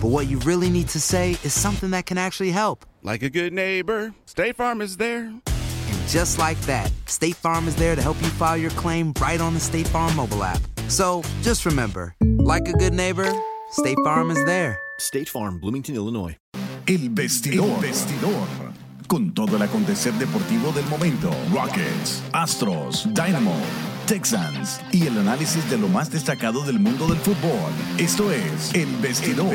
but what you really need to say is something that can actually help. Like a good neighbor, State Farm is there. And just like that, State Farm is there to help you file your claim right on the State Farm mobile app. So just remember, like a good neighbor, State Farm is there. State Farm, Bloomington, Illinois. El vestidor. El vestidor. Con todo el acontecer deportivo del momento. Rockets, Astros, Dynamo, Texans y el análisis de lo más destacado del mundo del fútbol. Esto es El Vestidor.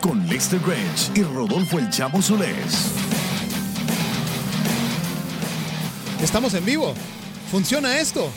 Con Lester Grange y Rodolfo El Chamo Solés. Estamos en vivo. ¿Funciona esto?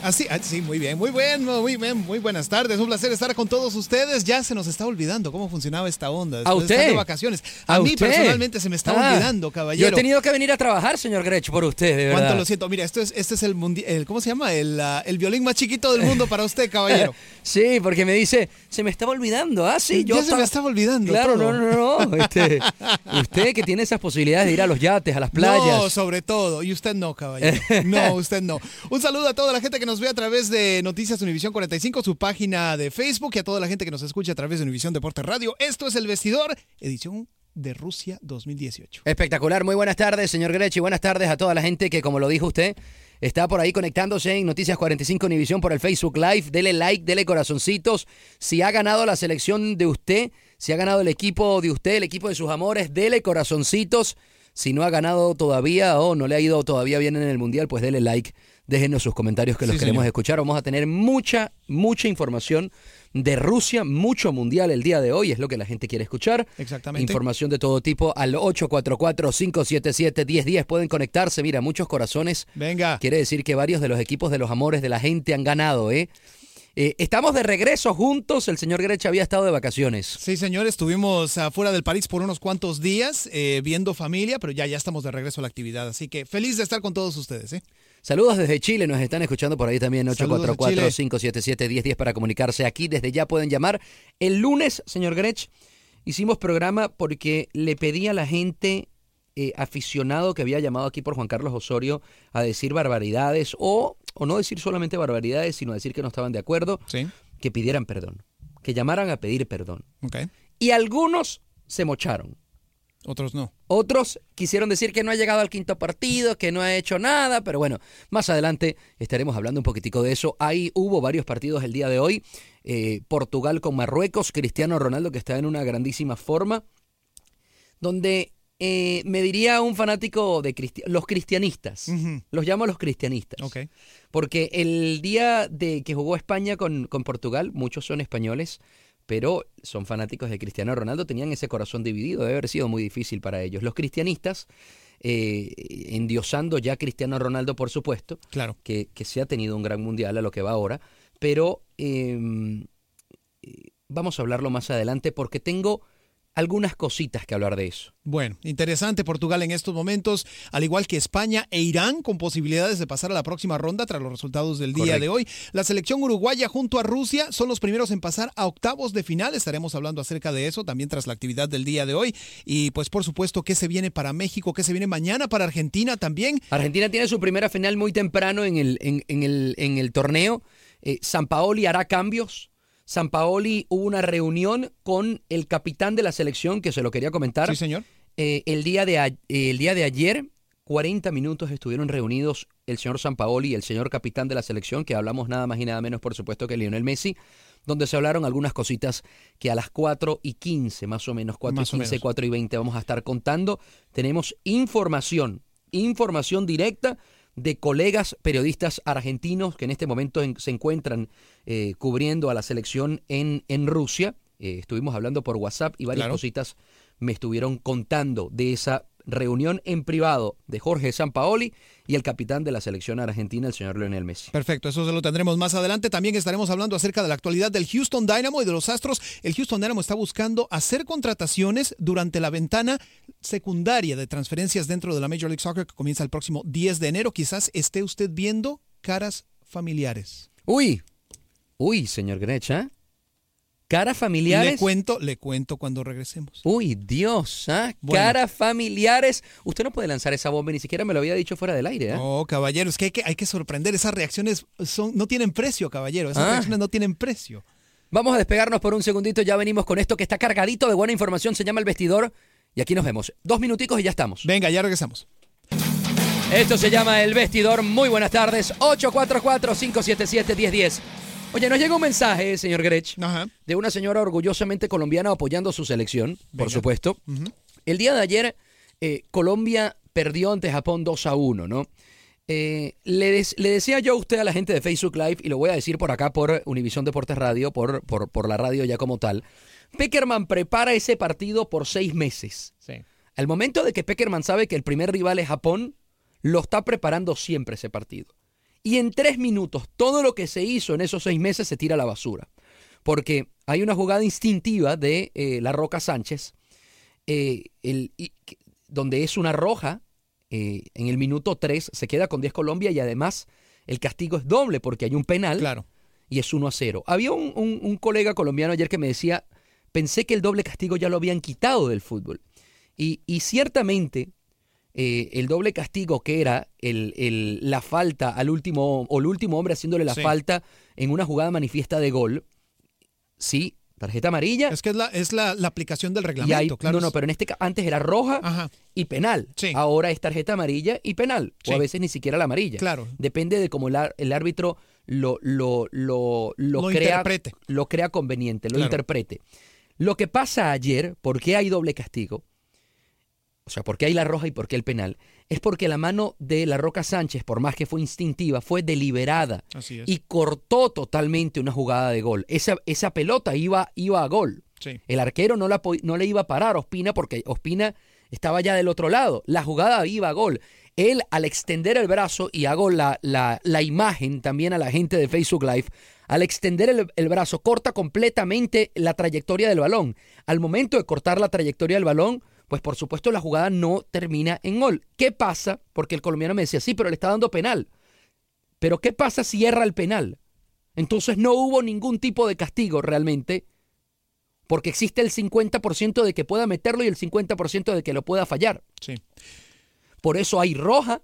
Así, ah, sí, muy bien, muy bueno, muy bien, muy buenas tardes. Un placer estar con todos ustedes. Ya se nos está olvidando cómo funcionaba esta onda. después de usted? estar de vacaciones. A, ¿A mí usted? personalmente se me está Ah, olvidando, Yo caballero. he tenido que venir a trabajar, señor Grech, por usted, de verdad. Cuánto lo siento. Mira, esto es, este es el, el ¿cómo se llama? El, ah, el violín más chiquito del mundo para usted, caballero. Sí, porque me dice, se me estaba olvidando. Ah, sí, yo ya se me estaba olvidando. Claro, todo. no, no, no. Este, usted que tiene esas posibilidades de ir a los yates, a las playas. No, sobre todo. Y usted no, caballero. No, usted no. Un saludo a toda la gente que nos ve a través de Noticias Univisión 45, su página de Facebook, y a toda la gente que nos escucha a través de Univisión Deporte Radio. Esto es El Vestidor, edición de Rusia 2018. Espectacular, muy buenas tardes, señor Grech, y buenas tardes a toda la gente que, como lo dijo usted, está por ahí conectándose en Noticias 45 Univisión por el Facebook Live. Dele like, dele corazoncitos. Si ha ganado la selección de usted, si ha ganado el equipo de usted, el equipo de sus amores, dele corazoncitos. Si no ha ganado todavía o no le ha ido todavía bien en el Mundial, pues dele like. Déjenos sus comentarios que los Sí, queremos señor. escuchar. Vamos a tener mucha, mucha información de Rusia, mucho mundial el día de hoy, es lo que la gente quiere escuchar. Exactamente. Información de todo tipo al 844-577-1010. Pueden conectarse, mira, muchos corazones. Venga. Quiere decir que varios de los equipos de los amores de la gente han ganado, ¿eh? Eh, estamos de regreso juntos. El señor Grech había estado de vacaciones. Sí, señor, estuvimos afuera del París por unos cuantos días eh, viendo familia, pero ya, ya estamos de regreso a la actividad. Así que feliz de estar con todos ustedes. ¿eh? Saludos desde Chile, nos están escuchando por ahí también, Saludos a Chile. 844-577-1010 para comunicarse aquí. Desde ya pueden llamar. El lunes, señor Grech, hicimos programa porque le pedí a la gente eh, aficionado que había llamado aquí por Juan Carlos Osorio a decir barbaridades o, o no decir solamente barbaridades, sino decir que no estaban de acuerdo, Sí. que pidieran perdón, que llamaran a pedir perdón. Y algunos se mocharon. Otros no. Otros quisieron decir que no ha llegado al quinto partido, que no ha hecho nada, pero bueno, más adelante estaremos hablando un poquitico de eso. Ahí hubo varios partidos el día de hoy. Eh, Portugal con Marruecos, Cristiano Ronaldo que está en una grandísima forma, donde eh, me diría un fanático de cristi- los cristianistas, los llamo los cristianistas, Ok. porque el día de que jugó España con, con Portugal, muchos son españoles, pero son fanáticos de Cristiano Ronaldo, tenían ese corazón dividido, debe haber sido muy difícil para ellos. Los cristianistas, eh, endiosando ya a Cristiano Ronaldo, por supuesto, Claro. que, que se ha tenido un gran mundial a lo que va ahora, pero eh, eh, vamos a hablarlo más adelante porque tengo algunas cositas que hablar de eso. Bueno, interesante Portugal en estos momentos, al igual que España e Irán, con posibilidades de pasar a la próxima ronda tras los resultados del día Correcto. de hoy. La selección uruguaya junto a Rusia son los primeros en pasar a octavos de final. Estaremos hablando acerca de eso también tras la actividad del día de hoy. Y pues por supuesto, ¿qué se viene para México? ¿Qué se viene mañana para Argentina también? Argentina tiene su primera final muy temprano en el, en, en el, en el torneo. Eh, San Paoli hará cambios. San Paoli hubo una reunión con el capitán de la selección, que se lo quería comentar. Sí, señor. Eh, el, día de, a- el día de ayer, 40 minutos estuvieron reunidos el señor Sampaoli y el señor capitán de la selección, que hablamos nada más y nada menos, por supuesto, que Lionel Messi, donde se hablaron algunas cositas que a las 4 y 15, más o menos, 4 Más o y 15, menos. 4 y 20 vamos a estar contando. Tenemos información, información directa de colegas periodistas argentinos que en este momento en- se encuentran eh, cubriendo a la selección en, en Rusia. Eh, estuvimos hablando por WhatsApp y varias Claro. cositas me estuvieron contando de esa reunión en privado de Jorge Sampaoli y el capitán de la selección argentina, el señor Lionel Messi. Perfecto, eso se lo tendremos más adelante. También estaremos hablando acerca de la actualidad del Houston Dynamo y de los Astros. El Houston Dynamo está buscando hacer contrataciones durante la ventana secundaria de transferencias dentro de la Major League Soccer que comienza el próximo 10 de enero. Quizás esté usted viendo caras familiares. Uy, uy, señor Grecha. Caras Le familiares. cuento, le cuento cuando regresemos. Uy, Dios, ¿ah? Bueno. Caras familiares. Usted no puede lanzar esa bomba, ni siquiera me lo había dicho fuera del aire, ¿ah? Oh, caballero, es que hay que, hay que sorprender. Esas reacciones son, no tienen precio, caballero. Esas Ah. reacciones no tienen precio. Vamos a despegarnos por un segundito, ya venimos con esto que está cargadito de buena información, se llama El Vestidor, y aquí nos vemos. Dos minuticos y ya estamos. Venga, ya regresamos. Esto se llama El Vestidor, muy buenas tardes, 844-577-1010. Oye, nos llega un mensaje, señor Grech, Ajá. de una señora orgullosamente colombiana apoyando su selección, por supuesto. El día de ayer, eh, Colombia perdió ante Japón 2 a 1, ¿no? Eh, le, des- le decía yo a usted, a la gente de Facebook Live, y lo voy a decir por acá por Univisión Deportes Radio, por, por, por la radio ya como tal. Peckerman prepara ese partido por seis meses. Sí. Al momento de que Peckerman sabe que el primer rival es Japón, lo está preparando siempre ese partido. Y en tres minutos, todo lo que se hizo en esos seis meses se tira a la basura. Porque hay una jugada instintiva de eh, La Roca Sánchez, eh, el- y- donde es una roja, eh, en el minuto 3 se queda con 10 Colombia y además el castigo es doble porque hay un penal Claro. y es 1 a 0. Había un, un- un colega colombiano ayer que me decía, pensé que el doble castigo ya lo habían quitado del fútbol. Y, y ciertamente eh, el doble castigo que era el, el- la falta al último, o el último hombre haciéndole la Sí. falta en una jugada manifiesta de gol, sí, tarjeta amarilla. Es que es la, es la, la aplicación del reglamento, hay, claro. no, no, pero en este antes era roja Ajá. y penal. Sí. Ahora es tarjeta amarilla y penal. O a veces ni siquiera la amarilla. Claro. Depende de cómo el, árbitro lo, lo, lo, lo crea, interprete. lo crea conveniente, lo Claro. interprete. Lo que pasa ayer, ¿por qué hay doble castigo? O sea, ¿por qué hay la roja y por qué el penal? Es porque la mano de la Roca Sánchez, por más que fue instintiva, fue deliberada Así es. y cortó totalmente una jugada de gol. Esa, esa pelota iba, iba a gol. Sí. El arquero no, la, no le iba a parar a Ospina porque Ospina estaba ya del otro lado. La jugada iba a gol. Él, al extender el brazo, y hago la, la, la imagen también a la gente de Facebook Live, al extender el, el brazo, corta completamente la trayectoria del balón. Al momento de cortar la trayectoria del balón, pues por supuesto la jugada no termina en gol. ¿Qué pasa? Porque el colombiano me decía, sí, pero le está dando penal. Pero ¿qué pasa si erra el penal? Entonces no hubo ningún tipo de castigo realmente, porque existe el 50% de que pueda meterlo y el 50% de que lo pueda fallar. Sí. Por eso hay roja,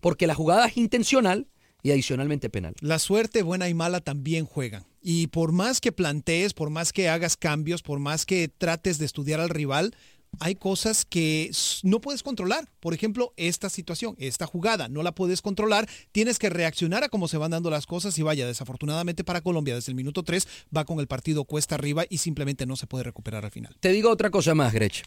porque la jugada es intencional y adicionalmente penal. La suerte buena y mala también juegan. Y por más que plantees, por más que hagas cambios, por más que trates de estudiar al rival, hay cosas que no puedes controlar. Por ejemplo, esta situación, esta jugada, no la puedes controlar. Tienes que reaccionar a cómo se van dando las cosas y vaya, desafortunadamente para Colombia, desde el minuto 3 va con el partido cuesta arriba y simplemente no se puede recuperar al final. Te digo otra cosa más, Grech.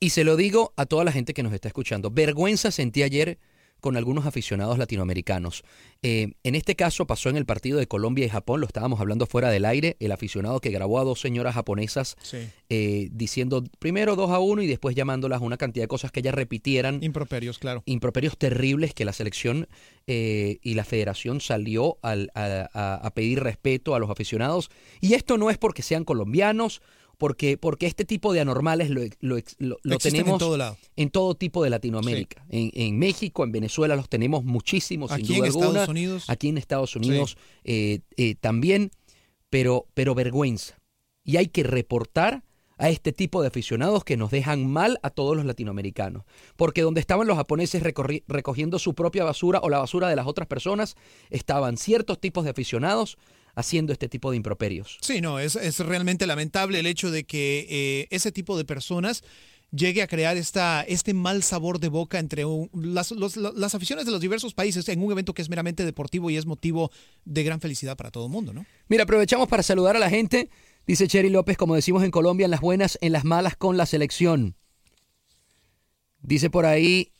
Y se lo digo a toda la gente que nos está escuchando. Vergüenza sentí ayer con algunos aficionados latinoamericanos. Eh, en este caso pasó en el partido de Colombia y Japón, lo estábamos hablando fuera del aire, el aficionado que grabó a dos señoras japonesas Sí. eh, diciendo primero 2 a 1 y después llamándolas una cantidad de cosas que ellas repitieran. Improperios, claro. improperios terribles que la selección eh, y la federación salió al- a, a- a pedir respeto a los aficionados. Y esto no es porque sean colombianos, porque, porque este tipo de anormales lo, lo, lo- lo Existen en tenemos todo lado. en todo tipo de Latinoamérica. En, en México, en Venezuela los tenemos muchísimos, sin duda en Estados alguna. Unidos. Aquí en Estados Unidos eh, eh, también, pero, pero vergüenza. Y hay que reportar a este tipo de aficionados que nos dejan mal a todos los latinoamericanos. Porque donde estaban los japoneses recogiendo su propia basura o la basura de las otras personas, estaban ciertos tipos de aficionados haciendo este tipo de improperios. Sí, no, es, es realmente lamentable el hecho de que eh, ese tipo de personas llegue a crear esta, este mal sabor de boca entre un- las, los- las aficiones de los diversos países en un evento que es meramente deportivo y es motivo de gran felicidad para todo el mundo, ¿no? Mira, aprovechamos para saludar a la gente. Dice Cheri López, como decimos en Colombia, en las buenas, en las malas con la selección. Dice por ahí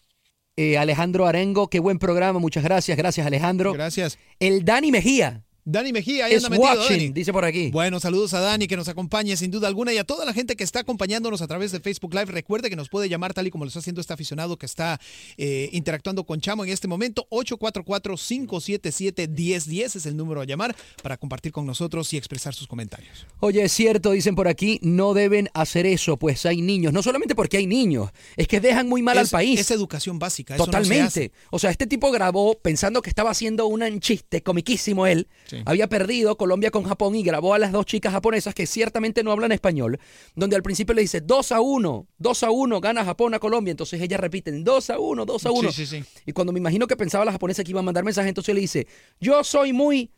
eh, Alejandro Arengo, qué buen programa, muchas gracias, gracias Alejandro. Gracias. El Dani Mejía. Dani Mejía, ahí Es anda metido, watching, Dani. dice por aquí. Bueno, saludos a Dani que nos acompaña sin duda alguna y a toda la gente que está acompañándonos a través de Facebook Live. Recuerde que nos puede llamar tal y como lo está haciendo este aficionado que está eh, interactuando con Chamo en este momento. 844-577-1010 es el número a llamar para compartir con nosotros y expresar sus comentarios. Oye, es cierto, dicen por aquí, no deben hacer eso, pues hay niños. No solamente porque hay niños, es que dejan muy mal al país. Es educación básica. eso no se Totalmente. hace. o sea, este tipo grabó pensando que estaba haciendo un chiste comiquísimo él. Sí. Había perdido Colombia con Japón y grabó a las dos chicas japonesas que ciertamente no hablan español, donde al principio le dice 2 a 1, 2 a 1, gana Japón a Colombia. Entonces ellas repiten 2 a 1, 2 a 1. Sí, sí, sí. Y cuando me imagino que pensaba la japonesa que iba a mandar mensaje, entonces le dice, yo soy muy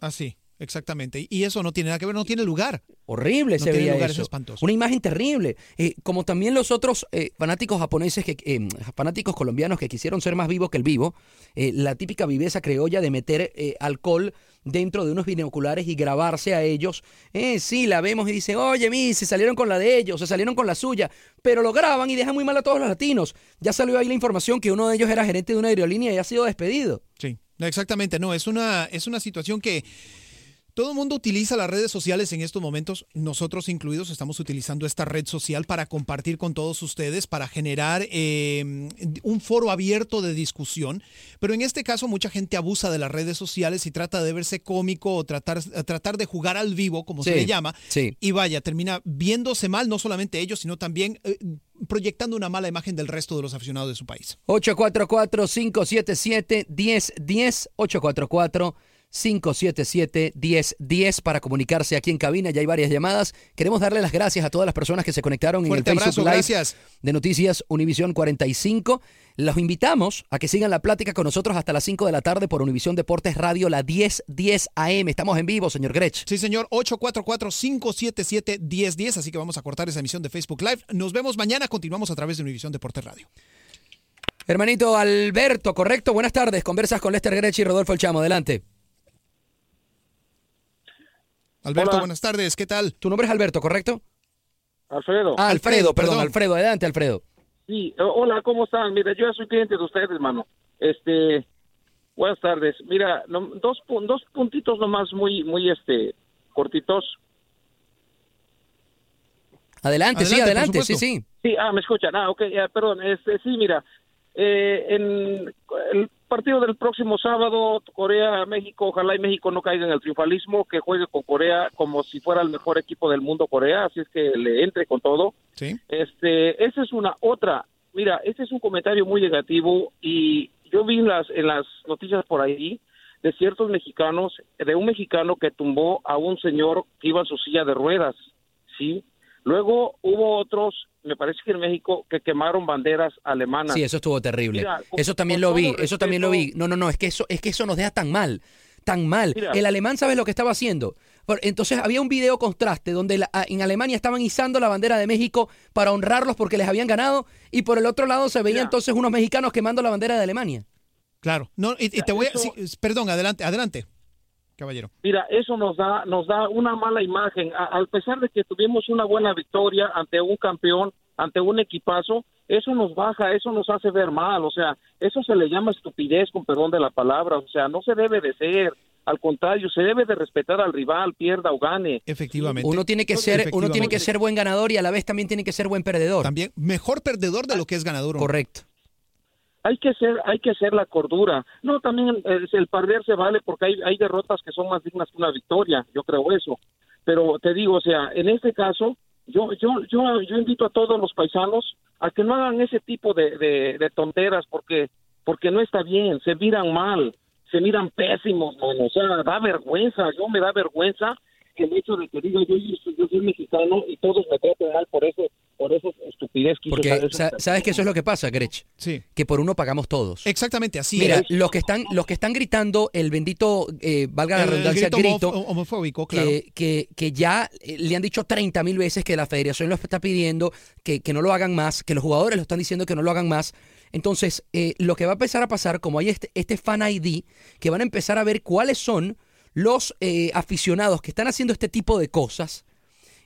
Así, exactamente. Y eso no tiene nada que ver, no tiene lugar. Horrible No se veía lugar, es eso. espantoso. Una imagen terrible. Eh, como también los otros eh, fanáticos japoneses, que, eh, fanáticos colombianos que quisieron ser más vivos que el vivo, la típica viveza criolla de meter alcohol dentro de unos binoculares y grabarse a ellos. Eh, sí, la vemos y dice, oye, mi, se salieron con la de ellos, se salieron con la suya, pero lo graban y dejan muy mal a todos los latinos. Ya salió ahí la información que uno de ellos era gerente de una aerolínea y ha sido despedido. Sí, exactamente. No, es una, es una situación que todo el mundo utiliza las redes sociales en estos momentos. Nosotros incluidos estamos utilizando esta red social para compartir con todos ustedes, para generar eh, un foro abierto de discusión. Pero en este caso mucha gente abusa de las redes sociales y trata de verse cómico o tratar, tratar de jugar al vivo, como se le llama. sí. Y vaya, termina viéndose mal, no solamente ellos, sino también eh, proyectando una mala imagen del resto de los aficionados de su país. 844-577-1010. 844-577-1010 para comunicarse aquí en cabina. Ya hay varias llamadas. Queremos darle las gracias a todas las personas que se conectaron en el Facebook abrazo, Live gracias. de Noticias Univisión 45. Los invitamos a que sigan la plática con nosotros hasta las 5 de la tarde por Univisión Deportes Radio, la 1010 AM. Estamos en vivo, señor Grech. Sí, señor, 844-577-1010, así que vamos a cortar esa emisión de Facebook Live. Nos vemos mañana, continuamos a través de Univisión Deportes Radio. Hermanito Alberto, correcto. Buenas tardes. Conversas con Lester Grech y Rodolfo El Chamo. Adelante. Alberto, Hola. buenas tardes, ¿qué tal? Tu nombre es Alberto, ¿correcto? Alfredo. Ah, Alfredo, Alfredo, perdón, perdón. Alfredo. Adelante, Alfredo. Sí, eh, hola, ¿cómo están? Mira, yo ya soy cliente de ustedes, hermano. Este, buenas tardes. Mira, no- dos, dos puntitos nomás muy, muy, este, cortitos. Adelante, sí, Adelante. Sí, sí. Sí, ah, me escuchan. Ah, ok, ya, perdón. Este, sí, mira, eh, en el partido del próximo sábado, Corea-México, ojalá y México no caiga en el triunfalismo, que juegue con Corea como si fuera el mejor equipo del mundo, Corea, así es que le entre con todo. Sí. Este, esa es una otra. Mira, este es un comentario muy negativo y yo vi en las en las noticias por ahí de ciertos mexicanos, de un mexicano que tumbó a un señor que iba en su silla de ruedas, ¿sí? Luego hubo otros, me parece que en México, que quemaron banderas alemanas. Sí, eso estuvo terrible. Mira, con- eso también lo vi, eso también lo vi. No, no, no, es que eso, es que eso nos deja tan mal, tan mal. Mira. el alemán, ¿sabes lo que estaba haciendo? Entonces había un video contraste donde la- en Alemania estaban izando la bandera de México para honrarlos porque les habían ganado y por el otro lado se veía Mira. entonces unos mexicanos quemando la bandera de Alemania. Claro. No, y, y te voy a... Eso- sí, perdón, adelante, adelante, caballero. Mira, eso nos da, nos da una mala imagen. A, a pesar de que tuvimos una buena victoria ante un campeón, ante un equipazo, eso nos baja, eso nos hace ver mal. O sea, eso se le llama estupidez, con perdón de la palabra. O sea, no se debe de ser. Al contrario, se debe de respetar al rival, pierda o gane. Efectivamente. Uno tiene que ser, uno tiene que ser buen ganador y a la vez también tiene que ser buen perdedor. También, mejor perdedor de lo que es ganador. Correcto. Hay que ser hay que ser la cordura no también eh, el perder se vale porque hay, hay derrotas que son más dignas que una victoria yo creo eso pero te digo o sea en este caso yo, yo, yo, yo invito a todos los paisanos a que no hagan ese tipo de, de, de tonteras porque, porque no está bien, se miran mal, se miran pésimos, mano. o sea, da vergüenza, yo me da vergüenza el hecho de que diga yo, yo, yo soy mexicano y todos me tratan mal por eso, por esa estupidez que Porque sa- sabes que eso es lo que pasa, Grech. Sí. Que por uno pagamos todos. Exactamente así Mira, es. los que están, los que están gritando el bendito, eh, valga la El redundancia, grito grito, homo- homofóbico, claro. que, que, que ya eh, le han dicho 30 mil veces que la federación lo está pidiendo, que, que no lo hagan más, que los jugadores lo están diciendo que no lo hagan más. Entonces, eh, lo que va a empezar a pasar, como hay este, este fan ID, que van a empezar a ver cuáles son los eh, aficionados que están haciendo este tipo de cosas,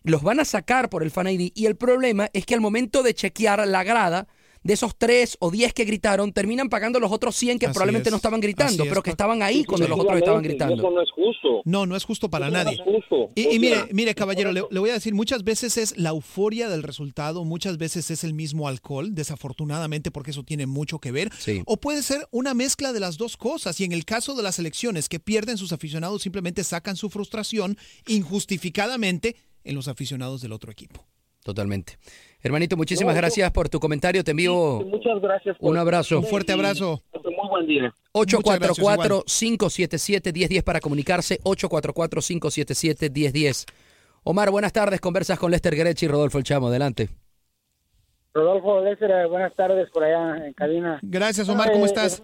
los van a sacar por el fan ID y el problema es que al momento de chequear la grada, de esos 3 o 10 que gritaron, terminan pagando los otros 100 que Así probablemente es. no estaban gritando, es, pero que estaban ahí cuando los otros estaban gritando. Eso no es justo. No, no es justo para Eso no nadie. es justo. Y, mire, mire, caballero, le, le voy a decir, muchas veces es la euforia del resultado, muchas veces es el mismo alcohol, desafortunadamente, porque eso tiene mucho que ver. Sí. O puede ser una mezcla de las dos cosas. Y en el caso de las elecciones que pierden sus aficionados, simplemente sacan su frustración injustificadamente en los aficionados del otro equipo. Totalmente. Hermanito, muchísimas No, yo- gracias por tu comentario. Te envío Muchas gracias. por- un abrazo. Un fuerte abrazo. Muy buen día. Muchas gracias, 844-577-1010 para comunicarse. 844-577-1010. Omar, buenas tardes. Conversas con Lester Grech y Rodolfo El Chamo. Adelante. Rodolfo Lester, buenas tardes por allá en cabina. Gracias, Omar, ¿cómo estás?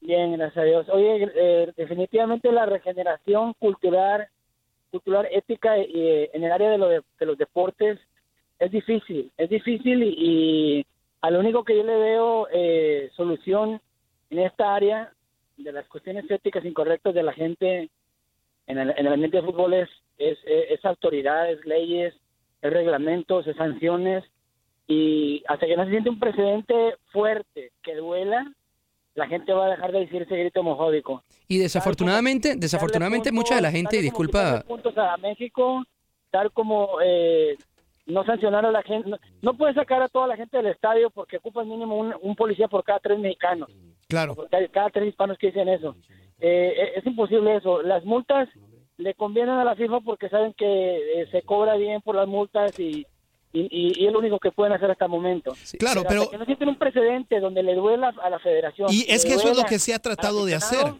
Bien, gracias a Dios. Oye, eh, definitivamente la regeneración cultural, cultural ética eh, en el área de, lo de, de los deportes es difícil, es difícil y, y a lo único que yo le veo eh, solución en esta área de las cuestiones éticas incorrectas de la gente en el, en el ambiente de fútbol es, es, es autoridades, leyes, es reglamentos, es sanciones y hasta que no se siente un precedente fuerte que duela, la gente va a dejar de decir ese grito homofóbico. Y desafortunadamente, desafortunadamente mucha de la gente, disculpa, puntos a México, tal como eh, no sancionar a la gente. No, no puedes sacar a toda la gente del estadio porque ocupa mínimo un, un policía por cada tres mexicanos. Claro. Por cada, cada tres hispanos que dicen eso. Eh, es imposible eso. Las multas le convienen a la FIFA porque saben que eh, se cobra bien por las multas y, y, y- y es lo único que pueden hacer hasta el momento. Claro, hasta pero- que no sienten un precedente donde le duela a la federación. Y es que eso es lo que se ha tratado de hacer.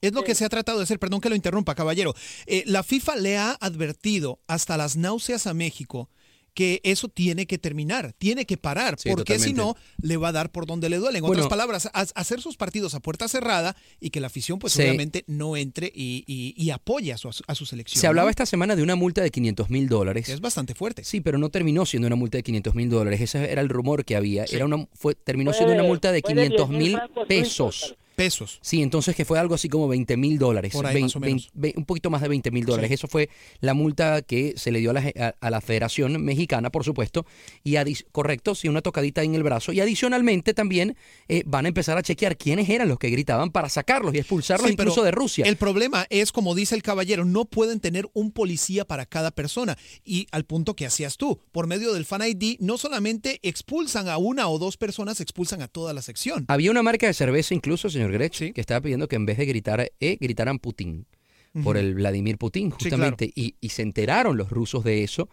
Es lo que se ha tratado de hacer, perdón que lo interrumpa, caballero. Eh, la FIFA le ha advertido hasta las náuseas a México que eso tiene que terminar, tiene que parar, Sí, porque si no, le va a dar por donde le duele. En Bueno. otras palabras, ha- hacer sus partidos a puerta cerrada y que la afición, pues Sí. obviamente, no entre y, y- y apoye a su, a su selección. se hablaba ¿no? esta semana de una multa de 500 mil dólares. Es bastante fuerte. Sí, pero no terminó siendo una multa de 500 mil dólares. Ese era el rumor que había. Era una, fue, terminó siendo una multa de fue de 500 10,000 mil pesos. Pesos. Sí, entonces que fue algo así como 20 mil dólares. Por ahí, más o menos. un poquito más de 20 mil dólares. Sí. Eso fue la multa que se le dio a la, a- a la Federación Mexicana, por supuesto. Y correcto, sí, una tocadita en el brazo. Y adicionalmente también eh, van a empezar a chequear quiénes eran los que gritaban para sacarlos y expulsarlos Sí, incluso de Rusia. El problema es, como dice el caballero, no pueden tener un policía para cada persona. Y al punto que hacías tú, por medio del Fan ID, no solamente expulsan a una o dos personas, expulsan a toda la sección. Había una marca de cerveza incluso, señor Grech, que estaba pidiendo que en vez de gritar E, gritaran Putin, por el Vladimir Putin, Sí, justamente. y, y se enteraron los rusos de eso.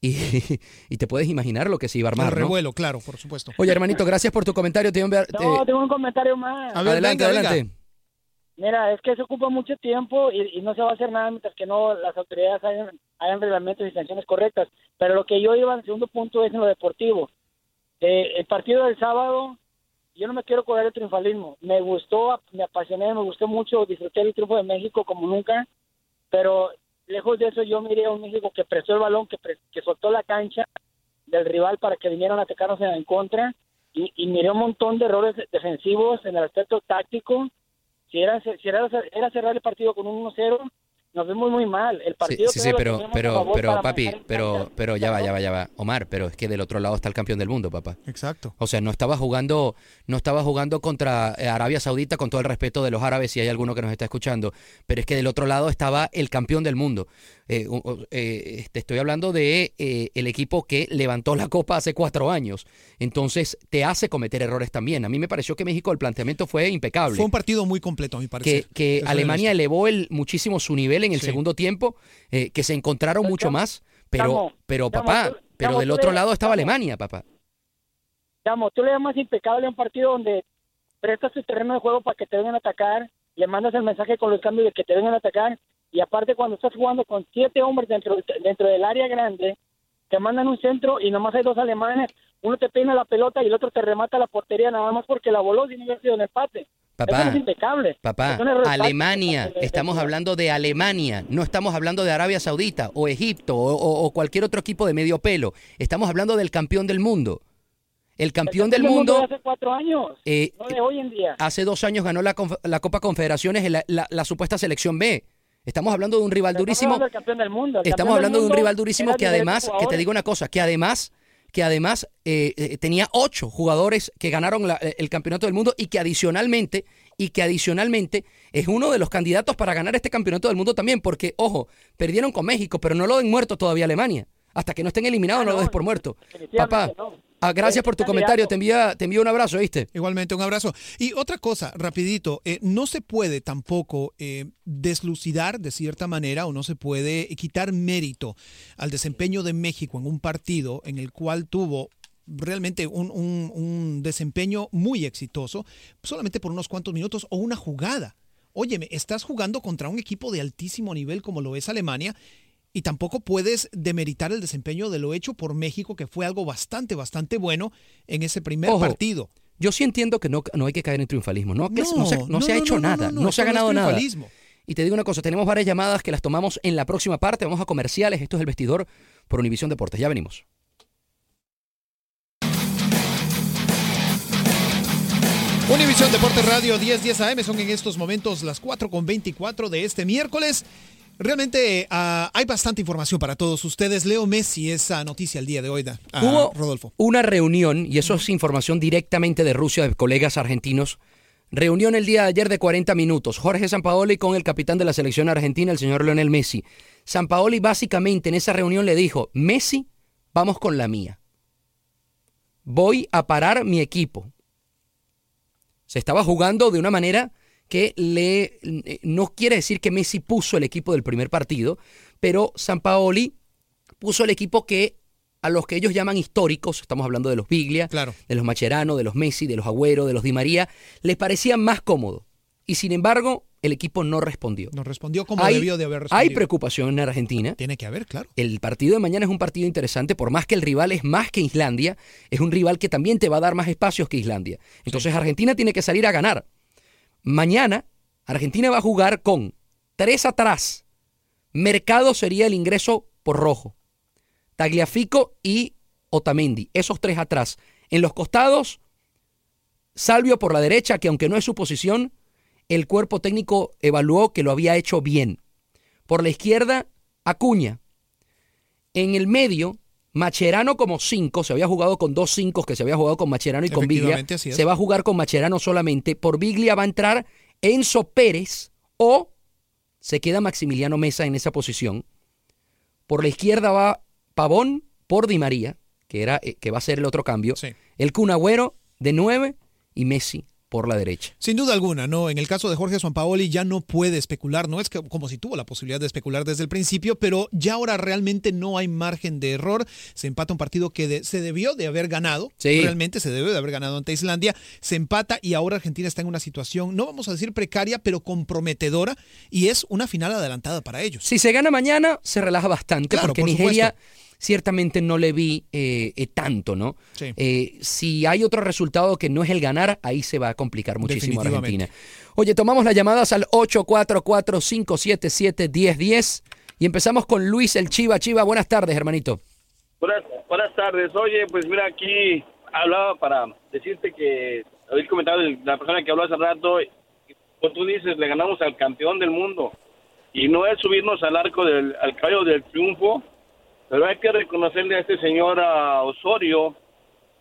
Y, y te puedes imaginar lo que se iba a El armar, ¿no? revuelo, claro, por supuesto. Oye, hermanito, gracias por tu comentario. Te, envía- te- No, tengo un comentario más. A ver, adelante, venga, venga. adelante. Mira, es que se ocupa mucho tiempo y, y no se va a hacer nada mientras que no las autoridades hayan, hayan reglamentos y sanciones correctas. Pero lo que yo iba al segundo punto es en lo deportivo. Eh, el partido del sábado, yo no me quiero cobrar el triunfalismo. Me gustó, me apasioné, me gustó mucho, disfruté el triunfo de México como nunca. Pero lejos de eso, yo miré a un México que prestó el balón, que, que soltó la cancha del rival para que vinieran a atacarnos en, en contra. Y, y miré un montón de errores defensivos en el aspecto táctico si era, si era, era cerrar el partido con un 1-0, nos vemos muy mal. El partido sí, sí, pero, pero, pero, papi, pero, pero ya va, ya va, ya va. Omar, pero es que del otro lado está el campeón del mundo, papá. Exacto. O sea, no estaba jugando, no estaba jugando contra eh, Arabia Saudita con todo el respeto de los árabes, si hay alguno que nos está escuchando, pero es que del otro lado estaba el campeón del mundo. Eh, eh, te estoy hablando de eh, el equipo que levantó la copa hace cuatro años. Entonces te hace cometer errores también. A mí me pareció que México el planteamiento fue impecable. Fue un partido muy completo, a mi que, parecer. que Eso Alemania elevó el, muchísimo su nivel en el Sí. segundo tiempo, eh, que se encontraron mucho más, Pero, Chamo, pero papá, pero del otro le- lado estaba Alemania, papá. Chamo, tú le llamas impecable a un partido donde prestas tu terreno de juego para que te vengan a atacar, le mandas el mensaje con los cambios de que te vengan a atacar, y aparte cuando estás jugando con siete hombres dentro, dentro del área grande, te mandan un centro y nomás hay dos alemanes, uno te peina la pelota y el otro te remata la portería nada más porque la voló sin haber sido en empate. Papá, Eso no es impecable. Papá. Alemania, estamos hablando de Alemania, no estamos hablando de Arabia Saudita o Egipto o, o- o cualquier otro equipo de medio pelo. Estamos hablando del campeón del mundo. El campeón del de mundo hace cuatro años, eh, no de hoy en día. hace dos años ganó la, conf- la Copa Confederaciones en la, la- la supuesta selección B. Estamos hablando de un rival durísimo. Estamos hablando del campeón del mundo. El Estamos campeón del hablando de un mundo rival durísimo era que diferente además, que te digo una cosa, que además, que además eh, eh, tenía ocho jugadores que ganaron la- el campeonato del mundo y que adicionalmente, y que adicionalmente es uno de los candidatos para ganar este campeonato del mundo también, porque, ojo, perdieron con México, pero no lo den muerto todavía Alemania. Hasta que no estén eliminados, no, lo des por muerto. Papá, ah, gracias por tu comentario. Te envía, te envío un abrazo, ¿viste? Igualmente, un abrazo. Y otra cosa, rapidito, eh, no se puede tampoco eh, deslucidar de cierta manera o no se puede quitar mérito al desempeño de México en un partido en el cual tuvo realmente un, un- un desempeño muy exitoso, solamente por unos cuantos minutos o una jugada. Óyeme, estás jugando contra un equipo de altísimo nivel como lo es Alemania y tampoco puedes demeritar el desempeño de lo hecho por México, que fue algo bastante, bastante bueno en ese primer Ojo, partido. Yo sí entiendo que no, no hay que caer en triunfalismo. No, No, no se, no no, se ha hecho nada. no, se ha ganado nada. Y te digo una cosa, tenemos varias llamadas que las tomamos en la próxima parte. Vamos a comerciales. Esto es El Vestidor por Univisión Deportes. Ya venimos. Univisión Deportes Radio 1010 AM son en estos momentos las 4 con 24 de este miércoles. Realmente ah, hay bastante información para todos ustedes. Leo Messi, esa noticia el día de hoy, da- Hubo Rodolfo. una reunión, y eso es información directamente de Rusia, de colegas argentinos. Reunión el día de ayer de 40 minutos. Jorge Sampaoli con el capitán de la selección argentina, el señor Leonel Messi. Sampaoli básicamente en esa reunión le dijo, Messi, vamos con la mía. Voy a parar mi equipo. Se estaba jugando de una manera que le eh, no quiere decir que Messi puso el equipo del primer partido, pero Sampaoli puso el equipo que a los que ellos llaman históricos, estamos hablando de los Biglia, de los Macherano, de los Messi, de los Agüero, de los Di María, les parecía más cómodo. Y sin embargo, el equipo no respondió. No respondió como Hay- debió de haber Hay respondido. preocupación en Argentina. Tiene que haber, claro. El partido de mañana es un partido interesante, por más que el rival es más que Islandia, es un rival que también te va a dar más espacios que Islandia. Entonces Argentina tiene que salir a ganar. Mañana Argentina va a jugar con tres atrás. Mercado sería el ingreso por rojo. Tagliafico y Otamendi, esos tres atrás. En los costados, Salvio por la derecha, que aunque no es su posición, el cuerpo técnico evaluó que lo había hecho bien. Por la izquierda, Acuña. En el medio, Macherano como cinco, se había jugado con dos cinco que se había jugado con Macherano y con Biglia. Se va a jugar con Macherano solamente. Por Biglia va a entrar Enzo Pérez o se queda Maximiliano Mesa en esa posición. Por la izquierda va Pavón por Di María, que, era, eh, que va a ser el otro cambio. El Kun Agüero de nueve y Messi por la derecha. Sin duda alguna, no. En el caso de Jorge Sampaoli ya no puede especular. No es que, como si tuvo la posibilidad de especular desde el principio, pero ya ahora realmente no hay margen de error. Se empata un partido que de- se debió de haber ganado. Sí. Realmente se debió de haber ganado ante Islandia. Se empata y ahora Argentina está en una situación, no vamos a decir precaria, pero comprometedora. Y es una final adelantada para ellos. Si se gana mañana, se relaja bastante, Claro, porque por Nigeria supuesto. Ciertamente no le vi eh, eh, tanto, ¿no? Sí. Eh, si hay otro resultado que no es el ganar, ahí se va a complicar muchísimo. Argentina. Oye, tomamos las llamadas al 844-577-1010 y empezamos con Luis el Chiva. Chiva, buenas tardes, hermanito. Buenas, buenas tardes. Oye, pues mira, aquí hablaba para decirte que habéis comentado de la persona que habló hace rato. Pues tú dices, le ganamos al campeón del mundo. Y no es subirnos al arco del al caballo del triunfo, pero hay que reconocerle a este señor a Osorio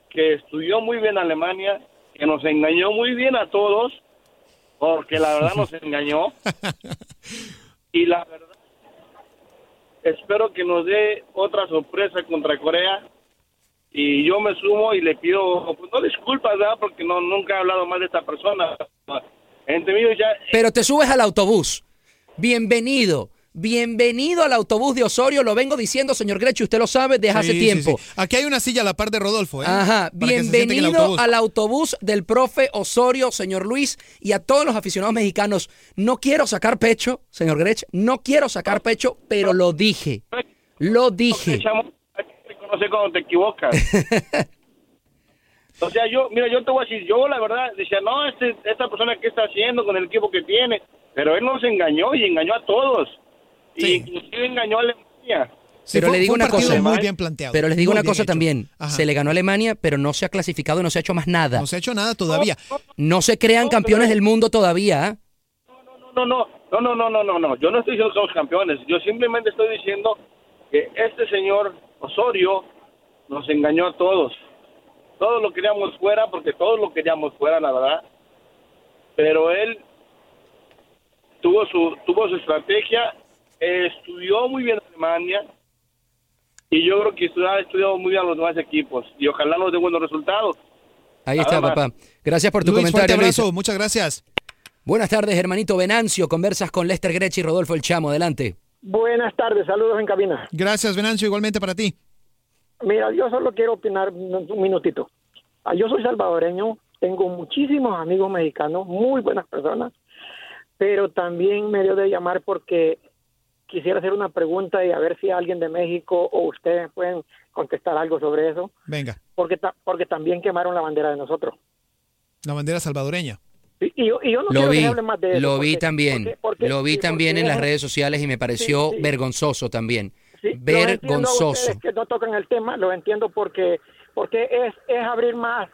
que estudió muy bien Alemania, que nos engañó muy bien a todos, porque la verdad nos engañó. Y la verdad, espero que nos dé otra sorpresa contra Corea. Y yo me sumo y le pido, pues no disculpas, ¿verdad? Porque no, nunca he hablado mal de esta persona. Entre mí ya, Pero te subes al autobús. Bienvenido. Bienvenido al autobús de Osorio, lo vengo diciendo, señor Grechi, usted lo sabe desde hace Sí, tiempo. sí. Aquí hay una silla a la par de Rodolfo, ¿eh? Ajá, Para bienvenido autobús. al autobús del profe Osorio, señor Luis, y a todos los aficionados mexicanos. No quiero sacar pecho, señor Grech, no quiero sacar pecho, pero lo dije. Lo dije. reconocer cuando te equivocas. o sea, yo, mira, yo te voy a decir, yo la verdad decía, no, este, esta persona que está haciendo con el equipo que tiene, pero él nos engañó y engañó a todos. Y inclusive engañó a Alemania. pero le digo una cosa. muy bien planteado. Pero les digo muy una cosa hecho. también. Ajá. Se le ganó a Alemania, pero no se ha clasificado y no se ha hecho más nada. No se ha hecho nada todavía. No se crean campeones del mundo todavía. ¿ah? No, no, no, no, no, no, no, no. Yo no estoy diciendo que somos campeones. Yo simplemente estoy diciendo que este señor Osorio nos engañó a todos. Todos lo queríamos fuera porque todos lo queríamos fuera, la verdad. Pero él tuvo su tuvo su estrategia, eh, estudió muy bien Alemania y yo creo que ha estudiado muy bien a los demás equipos y ojalá nos dé buenos resultados. Ahí Nada está, más. papá. Gracias por tu Luis, comentario, Luis. abrazo, muchas gracias. Buenas tardes, hermanito Venancio. Conversas con Lester Grech y Rodolfo El Chamo. Adelante. Buenas tardes, saludos en cabina. Gracias, Venancio, igualmente para ti. Mira, yo solo quiero opinar un un minutito. Ah, Yo soy salvadoreño, tengo muchísimos amigos mexicanos, muy buenas personas, pero también me dio de llamar porque quisiera hacer una pregunta y a ver si alguien de México o ustedes pueden contestar algo sobre eso, Venga, porque, ta- porque también quemaron la bandera de nosotros. la bandera salvadoreña. Y, y yo, y yo no Lo quiero que vi, hable más de eso. lo vi también. porque- porque- lo vi también en las es- redes sociales y me pareció Sí, sí. vergonzoso también. Sí, los entiendo a vergonzoso. ustedes que no tocan el tema, lo entiendo porque porque es, es abrir más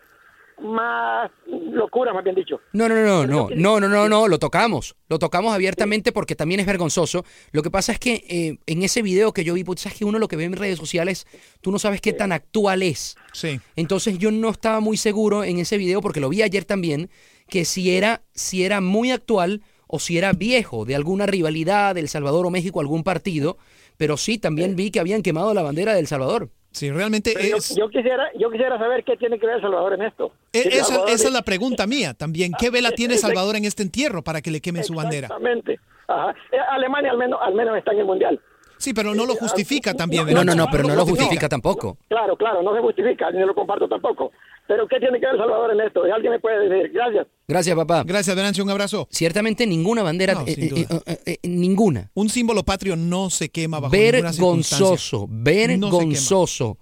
más locura, más bien dicho. No, no, no, no, no, no, no, no, lo tocamos. Lo tocamos abiertamente porque también es vergonzoso. Lo que pasa es que eh, en ese video que yo vi, pues sabes que uno lo que ve en redes sociales, tú no sabes qué tan actual es. Sí. Entonces yo no estaba muy seguro en ese video, porque lo vi ayer también, que si era, si era muy actual o si era viejo, de alguna rivalidad del Salvador o México, algún partido. Pero sí, también vi que habían quemado la bandera del Salvador. Sí, realmente Pero yo- Yo, quisiera yo quisiera saber qué tiene que ver El Salvador en esto. E- Esa, Salvador- esa es la pregunta mía también. ¿Qué vela tiene Salvador en este entierro para que le quemen su bandera? Exactamente. Ajá. Eh, Alemania al menos al menos está en el mundial. Sí, pero no lo justifica también. No, no, no, pero no lo justifica tampoco. Claro, claro, no se justifica, ni lo comparto tampoco. Pero ¿qué tiene que ver El Salvador en esto? ¿Alguien me puede decir? Gracias. Gracias, papá. Gracias, Venancio, un abrazo. Ciertamente ninguna bandera, No, eh, sin eh, duda. eh, eh, eh, ninguna. Un símbolo patrio no se quema bajo ninguna circunstancia. Vergonzoso, No vergonzoso.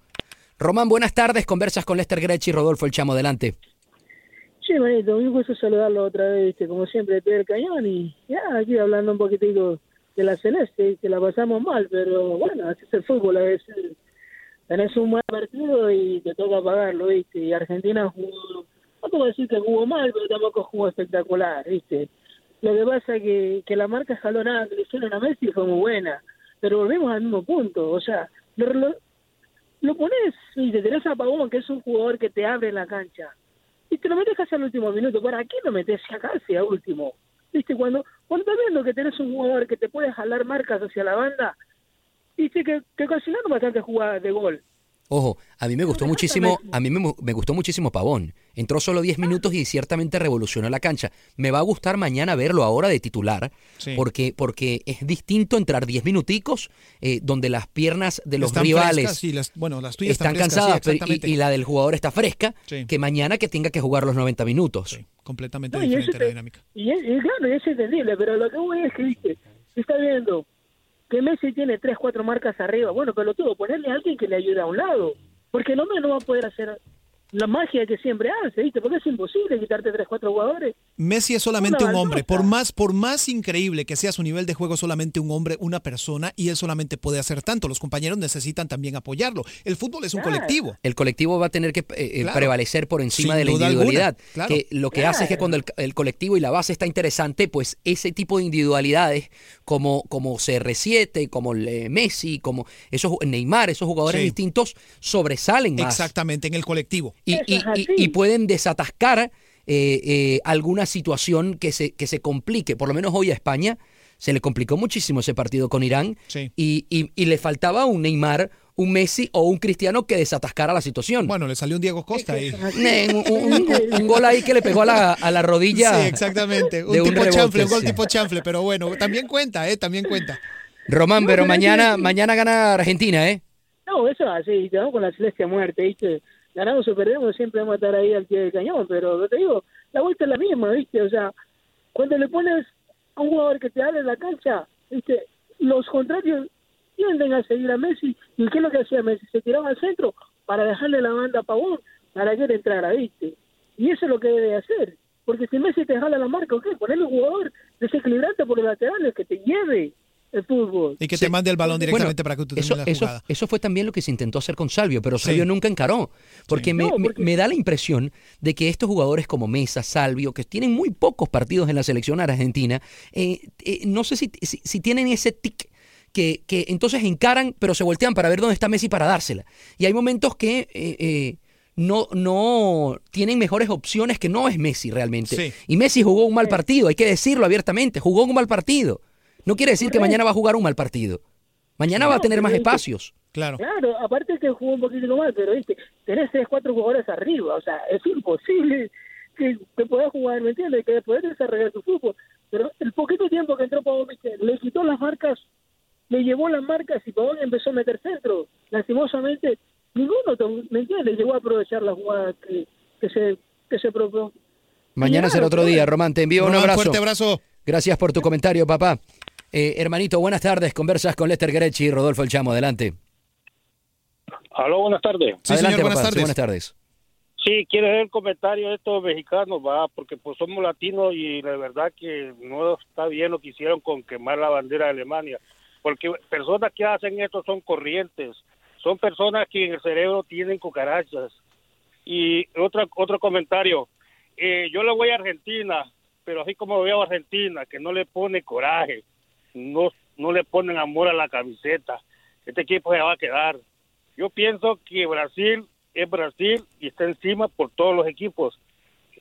Román, buenas tardes. Conversas con Lester Grech y Rodolfo El Chamo. Adelante. Sí, manito, un gusto saludarlo otra vez, viste, como siempre, Pedro Cañón, y ya aquí hablando un poquitico de la Celeste, que la pasamos mal, pero bueno, así es el fútbol, a veces tenés un mal partido y te toca pagarlo, viste, y Argentina jugó, no puedo decir que jugó mal, pero tampoco jugó espectacular, viste. Lo que pasa que, que la marca escalonada que le hicieron a Messi fue muy buena, pero volvemos al mismo punto, o sea, lo, lo, lo pones y te tenés a Pavón, que es un jugador que te abre la cancha, y te lo metes casi al último minuto. ¿Para qué lo metes ya casi a último? ¿Viste? Cuando, cuando estás viendo que tenés un jugador que te puede jalar marcas hacia la banda, viste que, que ocasionaron bastante jugadas de gol. Ojo, a mí me gustó muchísimo, a mí me, me gustó muchísimo Pavón. Entró solo 10 minutos y ciertamente revolucionó la cancha. Me va a gustar mañana verlo ahora de titular, Sí. porque, porque es distinto entrar 10 minuticos eh, donde las piernas de los Están rivales las- bueno, las tuyas están están frescas, sí, cansadas y, y la del jugador está fresca, Sí. que mañana que tenga que jugar los 90 minutos. Completamente No, diferente la te- dinámica. Y, es, y claro, y es entendible, pero lo que voy es que, está viendo que Messi tiene tres, cuatro marcas arriba. Bueno, pero todo, ponerle a alguien que le ayude a un lado. Porque no me no va a poder hacer la magia que siempre hace, ¿viste? Porque es imposible quitarte tres, cuatro jugadores. Messi es solamente Una un hombre. Por más, por más increíble que sea su nivel de juego, solamente un hombre, una persona, y él solamente puede hacer tanto. Los compañeros necesitan también apoyarlo. El fútbol es un colectivo. El colectivo va a tener que eh, eh, Claro. prevalecer por encima Sin de la individualidad. claro. Que lo que hace es que cuando el, el colectivo y la base está interesante, pues ese tipo de individualidades como, como CR7, como el, eh, Messi, como esos Neymar, esos jugadores Sí. distintos, sobresalen más. Exactamente, en el colectivo. Y, y- y- y pueden desatascar eh, eh, alguna situación que se, que se complique. Por lo menos hoy a España se le complicó muchísimo ese partido con Irán Sí. y, y- y le faltaba un Neymar, un Messi o un Cristiano que desatascara la situación. Bueno, le salió un Diego Costa ahí. Un, un- un- un gol ahí que le pegó a la, a la rodilla. Sí, exactamente. Un de un tipo rebote, chanfle, un gol tipo chanfle, pero bueno, también cuenta, ¿eh? También cuenta. Román, No, pero mañana, mañana gana Argentina, ¿eh? No, eso es así, te con la celeste a muerte, ¿viste? Ganamos o perdemos, siempre vamos a estar ahí al pie del cañón, pero te digo, la vuelta es la misma, ¿viste? O sea, cuando le pones a un jugador que te abre la cancha, ¿viste? Los contrarios tienden a seguir a Messi, ¿y qué es lo que hacía Messi? Se tiraba al centro para dejarle la banda a Pavón, para que él entrara, ¿viste? Y eso es lo que debe hacer, porque si Messi te jala la marca, ¿qué? Ponerle un jugador desequilibrante por los laterales que te lleve el fútbol. Y que te mande el balón directamente Bueno, para que tú eso, la eso, jugada. eso fue también lo que se intentó hacer con Salvio, pero Sí. Salvio nunca encaró. Porque, me, No, me- porque- me da la impresión de que estos jugadores como Mesa, Salvio, que tienen muy pocos partidos en la selección argentina, eh, eh, no sé si, si, si tienen ese tic que, que entonces encaran, pero se voltean para ver dónde está Messi para dársela. Y hay momentos que... eh, eh, no, no tienen mejores opciones que no es Messi realmente. Sí. Y Messi jugó un mal partido, hay que decirlo abiertamente, jugó un mal partido. No quiere decir que mañana va a jugar un mal partido. Mañana va a tener más pero es que- espacios. Claro. Claro, aparte que jugó un poquito mal, pero viste, tenés tres, cuatro jugadores arriba, o sea, es imposible que, que puedas jugar, ¿me entiendes? Que puedas desarrollar tu fútbol. Pero el poquito tiempo que entró Pavón, le quitó las marcas, le llevó las marcas y Pavón empezó a meter centro. Lastimosamente, ninguno, ¿me entiendes? Llegó a aprovechar la jugada que, que se que se propuso. Mañana será otro día, Román. Te envío un abrazo. fuerte abrazo. Gracias por tu comentario, papá. Eh, hermanito, buenas tardes. Conversas con Lester Grechi y Rodolfo El Chamo. Adelante. Aló, buenas tardes. Sí, Adelante, señor, buenas papá. Sí, tardes. buenas tardes. Sí, quiero hacer el comentario de estos mexicanos, va, porque pues somos latinos y la verdad que no está bien lo que hicieron con quemar la bandera de Alemania, porque personas que hacen esto son corrientes, son personas que en el cerebro tienen cucarachas. Y otro, otro comentario, eh, yo le voy a Argentina, pero así como veo a Argentina, que no le pone coraje, no, no le ponen amor a la camiseta, este equipo se va a quedar. Yo pienso que Brasil es Brasil y está encima por todos los equipos.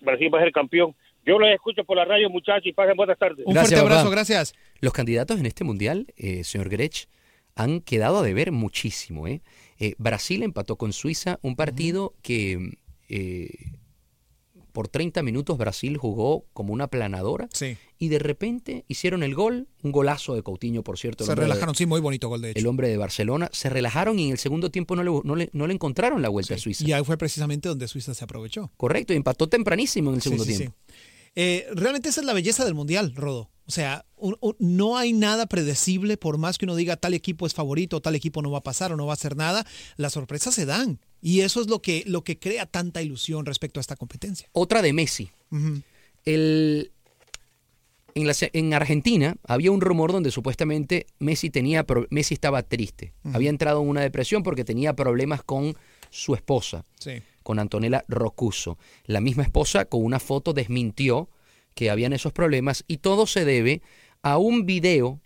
Brasil va a ser campeón. Yo los escucho por la radio, muchachos, y pasen buenas tardes. Un Gracias, fuerte abrazo, papá. gracias. Los candidatos en este mundial, eh, señor Grech, han quedado a deber muchísimo. ¿eh? Eh, Brasil empató con Suiza un partido que eh, por 30 minutos Brasil jugó como una planadora Sí. y de repente hicieron el gol, un golazo de Coutinho, por cierto. el Se de- relajaron, sí, muy bonito gol de el hecho. hombre de Barcelona, se relajaron y en el segundo tiempo no le, no le, no le encontraron la vuelta a Suiza. Y ahí fue precisamente donde Suiza se aprovechó. Correcto, y empató tempranísimo en el segundo sí, sí. tiempo. Eh, realmente esa es la belleza del mundial, Rodo. O sea, un- un- no hay nada predecible, por más que uno diga tal equipo es favorito, tal equipo no va a pasar o no va a hacer nada, las sorpresas se dan. Y eso es lo que, lo que crea tanta ilusión respecto a esta competencia. Otra de Messi. El, en, la se- en Argentina había un rumor donde supuestamente Messi, tenía, Messi estaba triste. Había entrado en una depresión porque tenía problemas con su esposa, Sí. con Antonella Rocuso. La misma esposa con una foto desmintió que habían esos problemas y todo se debe a un video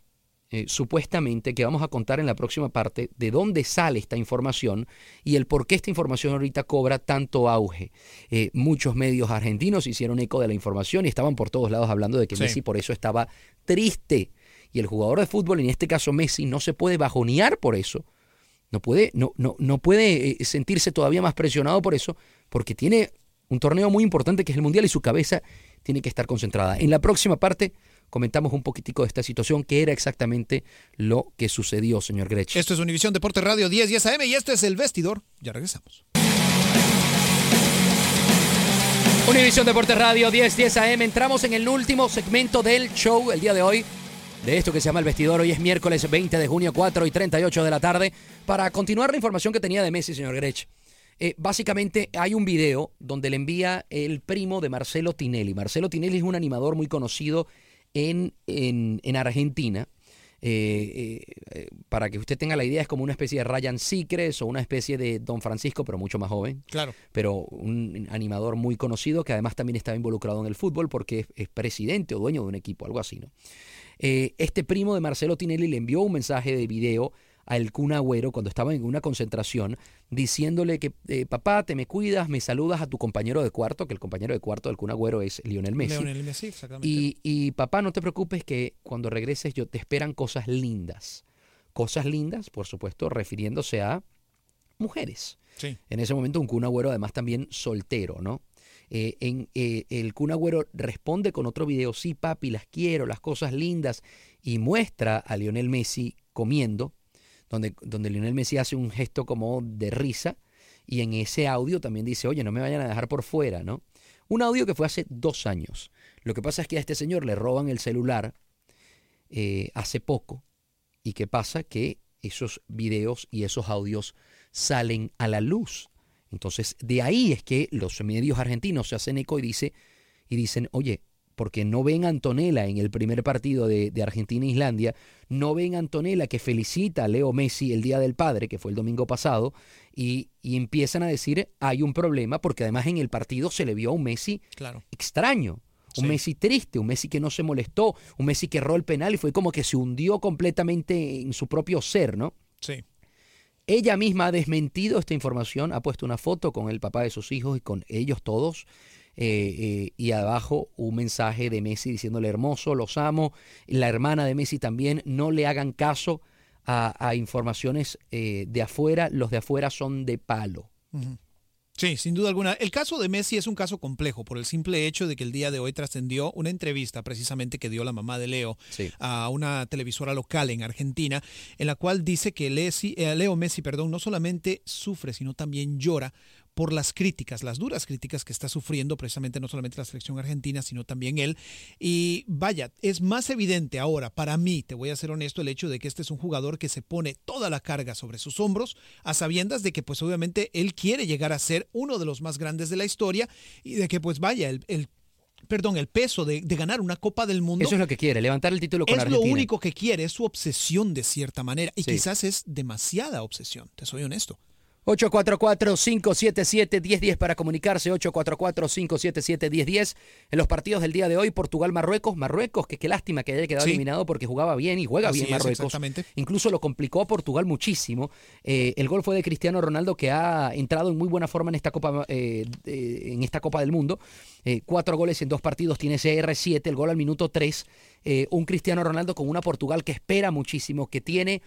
eh, supuestamente que vamos a contar en la próxima parte de dónde sale esta información y el por qué esta información ahorita cobra tanto auge. Eh, muchos medios argentinos hicieron eco de la información y estaban por todos lados hablando de que Sí. Messi por eso estaba triste. Y el jugador de fútbol, en este caso Messi, no se puede bajonear por eso. No puede, no, no, no puede eh, sentirse todavía más presionado por eso, porque tiene un torneo muy importante que es el Mundial y su cabeza tiene que estar concentrada. En la próxima parte comentamos un poquitico de esta situación, que era exactamente lo que sucedió, señor Grech. Esto es Univisión Deporte Radio 10 10 AM y esto es El Vestidor. Ya regresamos. Univisión Deportes Radio 10 10 AM. Entramos en el último segmento del show el día de hoy. De esto que se llama El Vestidor. Hoy es miércoles 20 de junio, 4 y 38 de la tarde. Para continuar la información que tenía de Messi, señor Grech. Eh, básicamente hay un video donde le envía el primo de Marcelo Tinelli. Marcelo Tinelli es un animador muy conocido en, en, en Argentina. Eh, eh, eh, para que usted tenga la idea, es como una especie de Ryan Seacrest o una especie de Don Francisco, pero mucho más joven Claro. pero un animador muy conocido que además también estaba involucrado en el fútbol porque es, es presidente o dueño de un equipo, algo así, ¿no? Eh, este primo de Marcelo Tinelli le envió un mensaje de video al Kun Agüero cuando estaba en una concentración diciéndole que eh, papá te me cuidas, me saludas a tu compañero de cuarto, que el compañero de cuarto del Kun Agüero es Lionel Messi. Leonel Messi, exactamente. Y, y papá, no te preocupes que cuando regreses yo te esperan cosas lindas. Cosas lindas, por supuesto, refiriéndose a mujeres. Sí. En ese momento un Kun Agüero además también soltero, ¿no? Eh, en, eh, el Kun Agüero responde con otro video, sí papi, las quiero, las cosas lindas, y muestra a Lionel Messi comiendo, donde, Lionel Messi hace un gesto como de risa y en ese audio también dice, oye, no me vayan a dejar por fuera, ¿no? Un audio que fue hace dos años. Lo que pasa es que a este señor le roban el celular eh, hace poco y qué pasa que esos videos y esos audios salen a la luz. Entonces, de ahí es que los medios argentinos se hacen eco y, dice, y dicen, oye, porque no ven a Antonella en el primer partido de, de Argentina e Islandia, no ven a Antonella que felicita a Leo Messi el Día del Padre, que fue el domingo pasado, y, y empiezan a decir, hay un problema, porque además en el partido se le vio a un Messi Claro. extraño. Un Messi triste, un Messi que no se molestó, un Messi que erró el penal y fue como que se hundió completamente en su propio ser, ¿no? Sí. Ella misma ha desmentido esta información, ha puesto una foto con el papá de sus hijos y con ellos todos. Eh, eh, y abajo un mensaje de Messi diciéndole hermoso, los amo. La hermana de Messi también, no le hagan caso a, a informaciones eh, de afuera, los de afuera son de palo. Sí, sin duda alguna. El caso de Messi es un caso complejo por el simple hecho de que el día de hoy trascendió una entrevista precisamente que dio la mamá de Leo a una televisora local en Argentina, en la cual dice que eh, Leo Messi perdón, no solamente sufre, sino también llora por las críticas, las duras críticas que está sufriendo precisamente no solamente la selección argentina, sino también él. Y vaya, es más evidente ahora, para mí, te voy a ser honesto, el hecho de que este es un jugador que se pone toda la carga sobre sus hombros, a sabiendas de que pues obviamente él quiere llegar a ser uno de los más grandes de la historia y de que pues vaya, el, el- perdón, el peso de, de ganar una Copa del Mundo. Eso es lo que quiere, levantar el título con Es lo Argentina. único que quiere, es su obsesión de cierta manera. Y Sí. quizás es demasiada obsesión, te soy honesto. 844-577-1010 para comunicarse, 844-577-1010. En los partidos del día de hoy, Portugal-Marruecos. Marruecos, que qué lástima que haya quedado Sí. eliminado porque jugaba bien y juega Así bien es, Marruecos. exactamente. Incluso lo complicó a Portugal muchísimo. Eh, el gol fue de Cristiano Ronaldo, que ha entrado en muy buena forma en esta Copa, eh, eh, en esta Copa del Mundo. Eh, cuatro goles en dos partidos, tiene CR7, el gol al minuto 3. Eh, un Cristiano Ronaldo con una Portugal que espera muchísimo, que tiene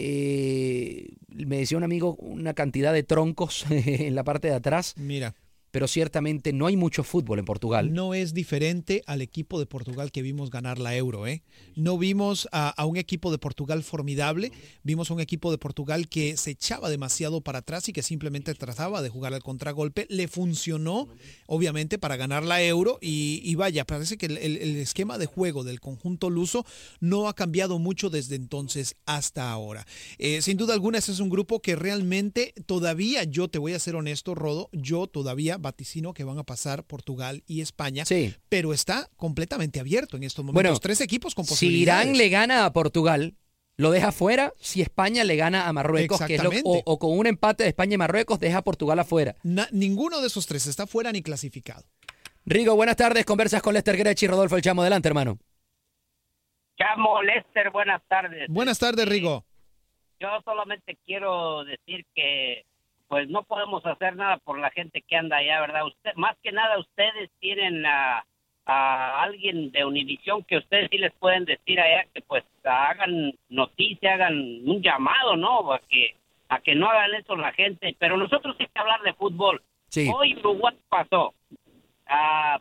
eh, me decía un amigo una cantidad de troncos en la parte de atrás, Mira. Pero ciertamente no hay mucho fútbol en Portugal. No es diferente al equipo de Portugal que vimos ganar la Euro, ¿eh? No vimos a, un equipo de Portugal formidable, vimos a un equipo de Portugal que se echaba demasiado para atrás y que simplemente trataba de jugar al contragolpe. Le funcionó, obviamente, para ganar la Euro y, vaya, parece que el esquema de juego del conjunto luso no ha cambiado mucho desde entonces hasta ahora. Eh, sin duda alguna, ese es un grupo que realmente todavía, yo te voy a ser honesto, Rodo, yo todavía vaticino que van a pasar Portugal y España, Sí. pero está completamente abierto en estos momentos. Bueno, tres equipos con Si posibilidades. Irán le gana a Portugal, lo deja fuera. Si España le gana a Marruecos, que es lo- Exactamente. o, o con un empate de España y Marruecos, deja a Portugal afuera. Na- ninguno de esos tres está fuera ni clasificado. Rigo, buenas tardes. Conversas con Lester Grech y Rodolfo El Chamo. Adelante, hermano. Chamo Lester, buenas tardes. Buenas tardes, Rigo. Yo solamente quiero decir que pues no podemos hacer nada por la gente que anda allá, ¿verdad? Usted, más que nada ustedes tienen a, a alguien de Univisión que ustedes sí les pueden decir allá que pues hagan noticia, hagan un llamado, ¿no? A que a que no hagan eso la gente, pero nosotros hay que hablar de fútbol. Sí. Hoy Uruguay pasó. Ah,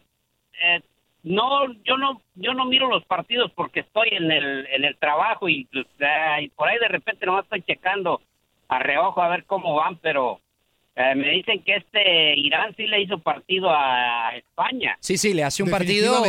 eh, no, yo no, yo no miro los partidos porque estoy en el, en el trabajo y, pues, y por ahí de repente nomás estoy checando a reojo a ver cómo van, pero eh, me dicen que este Irán sí le hizo partido a España. Sí, sí, le hace un partido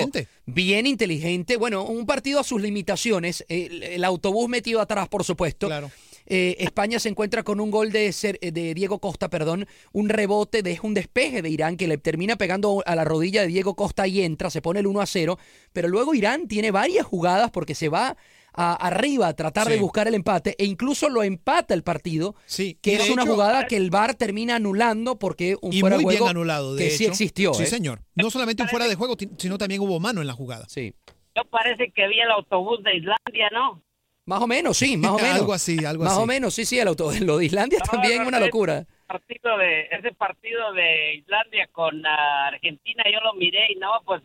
bien inteligente. Bueno, un partido a sus limitaciones. El, el autobús metido atrás, por supuesto. Claro. Eh, España se encuentra con un gol de, Ser- de Diego Costa, perdón, un rebote, deja un despeje de Irán que le termina pegando a la rodilla de Diego Costa y entra, se pone el 1 a 0, pero luego Irán tiene varias jugadas porque se va a- arriba a tratar de buscar el empate e incluso lo empata el partido, Sí, que y es una hecho- jugada que el VAR termina anulando porque un Y fuera muy de bien juego anulado, de que sí existió. Sí, ¿eh? señor. No solamente un fuera de juego, sino también hubo mano en la jugada. Sí. Yo parece que vi el autobús de Islandia, ¿no? Más o menos, sí, más o menos. Algo así, algo Más así. o menos, sí, sí, el auto, lo de Islandia también no, una locura. partido de ese partido de Islandia con Argentina yo lo miré y no pues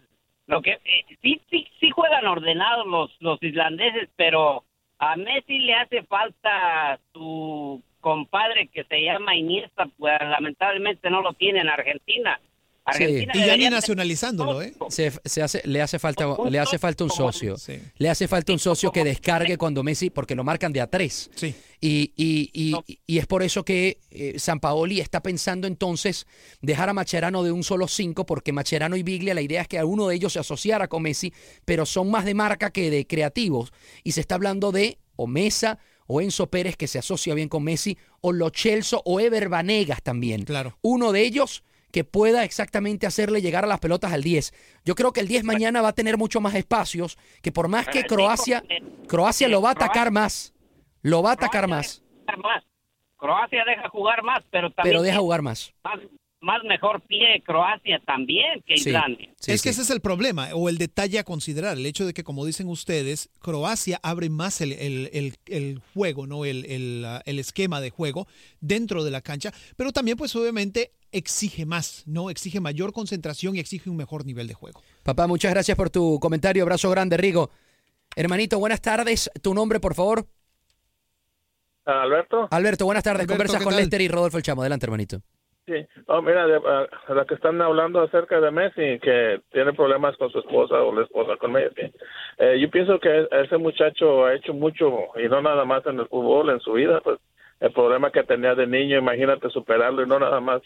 lo que eh, sí sí sí juegan ordenados los los islandeses pero a Messi le hace falta su compadre que se llama Iniesta pues lamentablemente no lo tiene en Argentina Argentina Y ya ni nacionalizándolo, ¿eh? Se, se hace, le hace falta, le hace falta un socio. Le hace falta un socio que descargue cuando Messi, porque lo marcan de a tres. Sí. Y, y, y, y es por eso que eh, San Paoli está pensando entonces dejar a Macherano de un solo cinco, porque Macherano y Biglia, la idea es que uno de ellos se asociara con Messi, pero son más de marca que de creativos. Y se está hablando de o Mesa o Enzo Pérez, que se asocia bien con Messi, o Lo Celso o Ever Vanegas también. Claro. Uno de ellos que pueda exactamente hacerle llegar a las pelotas al 10. Yo creo que el 10 mañana va a tener mucho más espacios, que por más que Croacia, Croacia lo va a atacar más, lo va a atacar más. Croacia deja jugar más, pero también pero deja jugar más. más, más mejor pie Croacia también que Sí. Islandia. es que ese es el problema, o el detalle a considerar, el hecho de que, como dicen ustedes, Croacia abre más el, el- el- el juego, ¿no? El, el, el esquema de juego dentro de la cancha, pero también, pues, obviamente, exige más, ¿no? Exige mayor concentración y exige un mejor nivel de juego. Papá, muchas gracias por tu comentario, abrazo grande, Rigo. Hermanito, buenas tardes, tu nombre, por favor. Alberto. Alberto, buenas tardes, Alberto, conversas ¿qué con tal? Lester y Rodolfo El Chamo, adelante, hermanito. Sí. Oh, mira, de, a la que están hablando acerca de Messi, que tiene problemas con su esposa o la esposa con Messi. Eh, yo pienso que ese muchacho ha hecho mucho, y no nada más en el fútbol, en su vida, pues el problema que tenía de niño, imagínate superarlo y no nada más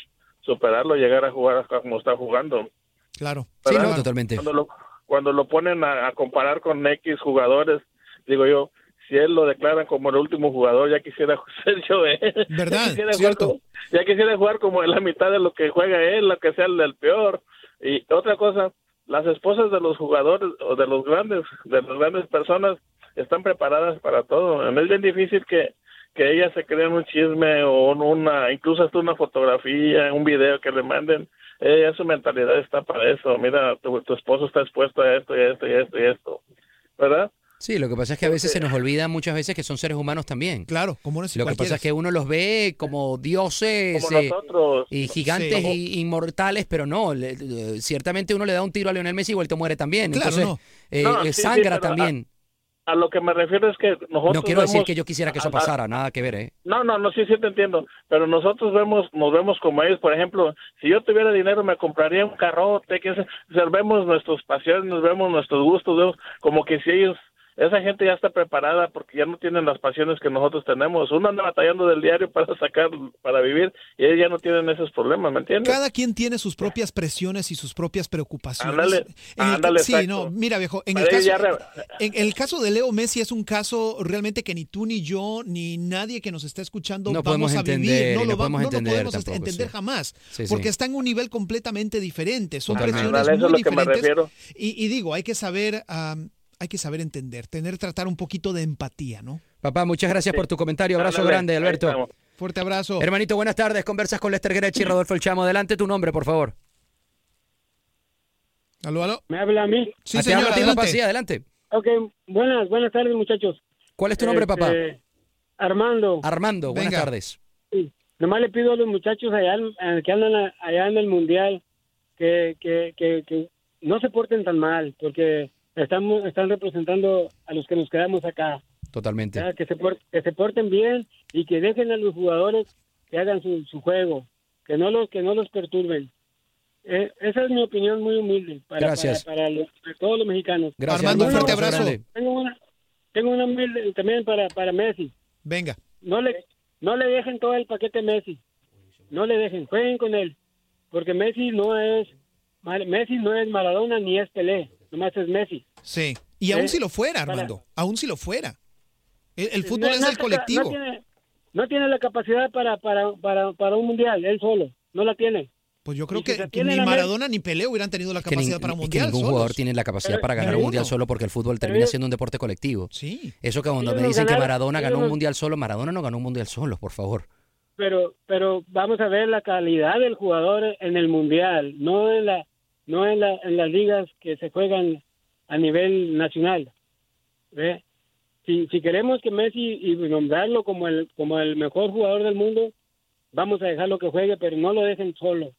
superarlo, llegar a jugar como está jugando. Claro. ¿verdad? totalmente. Cuando lo, cuando lo ponen a, a comparar con X jugadores, digo yo, si él lo declaran como el último jugador, ya quisiera ser yo él. ¿Verdad? Ya quisiera, jugar Cierto. como, ya quisiera jugar como en la mitad de lo que juega él, lo que sea el del peor. Y otra cosa, las esposas de los jugadores o de los grandes, de las grandes personas, están preparadas para todo. Es bien difícil que, que ellas se creen un chisme o un- una, incluso hasta una fotografía, un video que le manden. Ella, su mentalidad está para eso. Mira, tu, tu esposo está expuesto a esto y a esto y a esto y a esto. ¿Verdad? Sí, lo que pasa es que a veces se nos olvida muchas veces que son seres humanos también. Claro, como no Lo que pasa es que uno los ve como dioses Como eh, nosotros. y gigantes Sí. y inmortales, pero no, le- le- ciertamente uno le da un tiro a Lionel Messi y vuelto muere también. Claro, Entonces, no. eh, No, eh, sí, sí, sangra pero, también. A lo que me refiero es que nosotros No quiero decir que yo quisiera que eso a- a- pasara, nada que ver, ¿eh? No, no, no, sí, sí te entiendo. Pero nosotros vemos, nos vemos como ellos. Por ejemplo, si yo tuviera dinero, me compraría un carrote. Que, o sea, vemos nuestras pasiones, nos vemos nuestros gustos, vemos como que si ellos, esa gente ya está preparada porque ya no tienen las pasiones que nosotros tenemos. Uno anda batallando del diario para sacar, para vivir, y ellos ya no tienen esos problemas, ¿me entiendes? Cada quien tiene sus propias presiones y sus propias preocupaciones. Ándale, En el- ándale, sí, exacto. no, mira viejo, en el, caso, ellos ya en el caso de Leo Messi es un caso realmente que ni tú ni yo ni nadie que nos está escuchando No vamos podemos a entender, vivir, no lo, no va- podemos no lo entender podemos tampoco, entender sí. jamás, Sí, sí. porque está en un nivel completamente diferente, son Totalmente. presiones muy lo diferentes. Y, y digo, hay que saber, hay que saber entender, tener, tratar un poquito de empatía, ¿no? Papá, muchas gracias por tu comentario. Abrazo Ándale, grande, Alberto. Fuerte abrazo. Hermanito, buenas tardes. Conversas con Lester Grechi y Rodolfo El Chamo. Adelante tu nombre, por favor. Aló, aló. ¿Me habla a mí? Sí, Ah, señor, hablo a ti, papá. adelante. Sí, adelante. Ok, buenas, buenas tardes, muchachos. ¿Cuál es tu nombre, papá? Este, Armando. Armando, buenas Venga. tardes. Sí. Nomás le pido a los muchachos allá eh, que andan allá en el mundial que, que, que, que no se porten tan mal, porque estamos están representando a los que nos quedamos acá. Totalmente. Que, se por- que se porten bien y que dejen a los jugadores que hagan su, su juego, que no los que no los perturben. Eh, esa es mi opinión muy humilde para, Gracias. para, para los- para todos los mexicanos. Gracias, Armando, un fuerte abrazo. Tengo una, tengo una humilde también para, para Messi. Venga. No le, no le dejen todo el paquete a Messi. No le dejen, jueguen con él. Porque Messi no es Messi no es Maradona ni es Pelé, nomás es Messi. Sí. Y aún Eh, si lo fuera, para- Armando, aún si lo fuera. El, el fútbol No- es no el colectivo. No tiene, no tiene la capacidad para, para, para, para un mundial, él solo. No la tiene. Pues yo creo si que, que ni Maradona ni Pelé hubieran tenido la Que, capacidad nin- para un es que mundial. ningún solos. jugador tiene la capacidad Pero- para ganar pero un mundial solo porque el fútbol termina Ellos- siendo un deporte colectivo. Sí. Eso que cuando me dicen que ganaron- Maradona ganó un no- mundial solo, Maradona no ganó un mundial solo, por favor. Pero, pero vamos a ver la calidad del jugador en el mundial, no en la, no en la, en las ligas que se juegan a nivel nacional. ¿Ve? Si, si queremos que Messi y nombrarlo como el, como el mejor jugador del mundo, vamos a dejarlo que juegue, pero no lo dejen solo.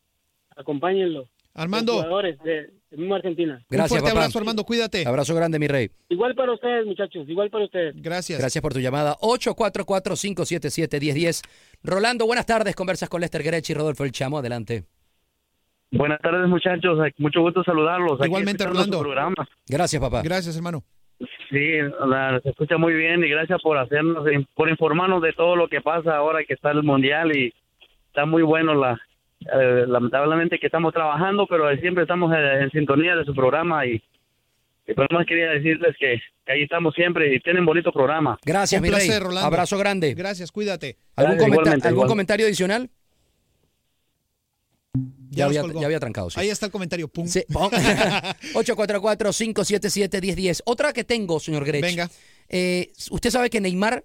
Acompáñenlo. Armando. Los jugadores de, de Argentina. Gracias, fuerte papá. abrazo, Armando, cuídate. Abrazo grande, mi rey. Igual para ustedes, muchachos, igual para ustedes. Gracias. Gracias por tu llamada. 844-577-1010. Rolando, buenas tardes. Conversas con Lester Grechi y Rodolfo El Chamo. Adelante. Buenas tardes, muchachos. Mucho gusto saludarlos. Igualmente, Rolando. Gracias, papá. Gracias, hermano. Sí, la- se escucha muy bien y gracias por hacernos, por informarnos de todo lo que pasa ahora que está el mundial y está muy bueno la. eh, lamentablemente que estamos trabajando, pero siempre estamos en, en sintonía de su programa y, y por lo más quería decirles que, que ahí estamos siempre y tienen bonito programa. Gracias, Un mi placer, rey. Rolando. Abrazo grande. Gracias, cuídate. ¿Algún, Gracias, comenta- igualmente, ¿algún igual. comentario adicional? Ya, había, ya había trancado, sí. Ahí está el comentario. Pum. Sí, pon- 844-577-1010. Otra que tengo, señor Grech. Venga. Eh, usted sabe que Neymar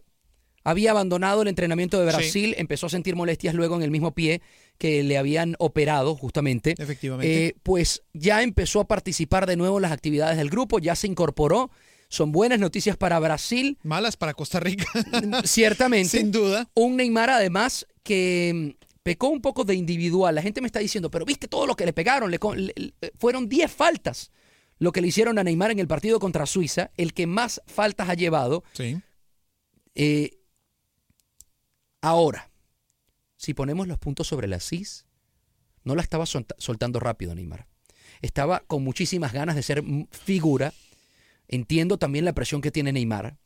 había abandonado el entrenamiento de Brasil, empezó a sentir molestias luego en el mismo pie que le habían operado justamente. Efectivamente. Eh, pues ya empezó a participar de nuevo en las actividades del grupo, ya se incorporó. Son buenas noticias para Brasil. Malas para Costa Rica. Ciertamente. Sin duda. Un Neymar además que mm, pecó un poco de individual. La gente me está diciendo, pero viste todo lo que le pegaron. Le le- fueron 10 faltas lo que le hicieron a Neymar en el partido contra Suiza, el que más faltas ha llevado. Sí. Eh, ahora, si ponemos los puntos sobre las CIS, no la estaba solta- soltando rápido Neymar. Estaba con muchísimas ganas de ser figura. Entiendo también la presión que tiene Neymar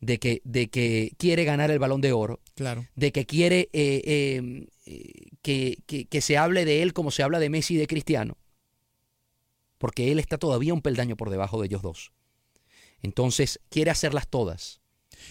de que, de que quiere ganar el balón de oro, Claro. de que quiere eh, eh, que, que- que se hable de él como se habla de Messi y de Cristiano, porque él está todavía un peldaño por debajo de ellos dos. Entonces, quiere hacerlas todas.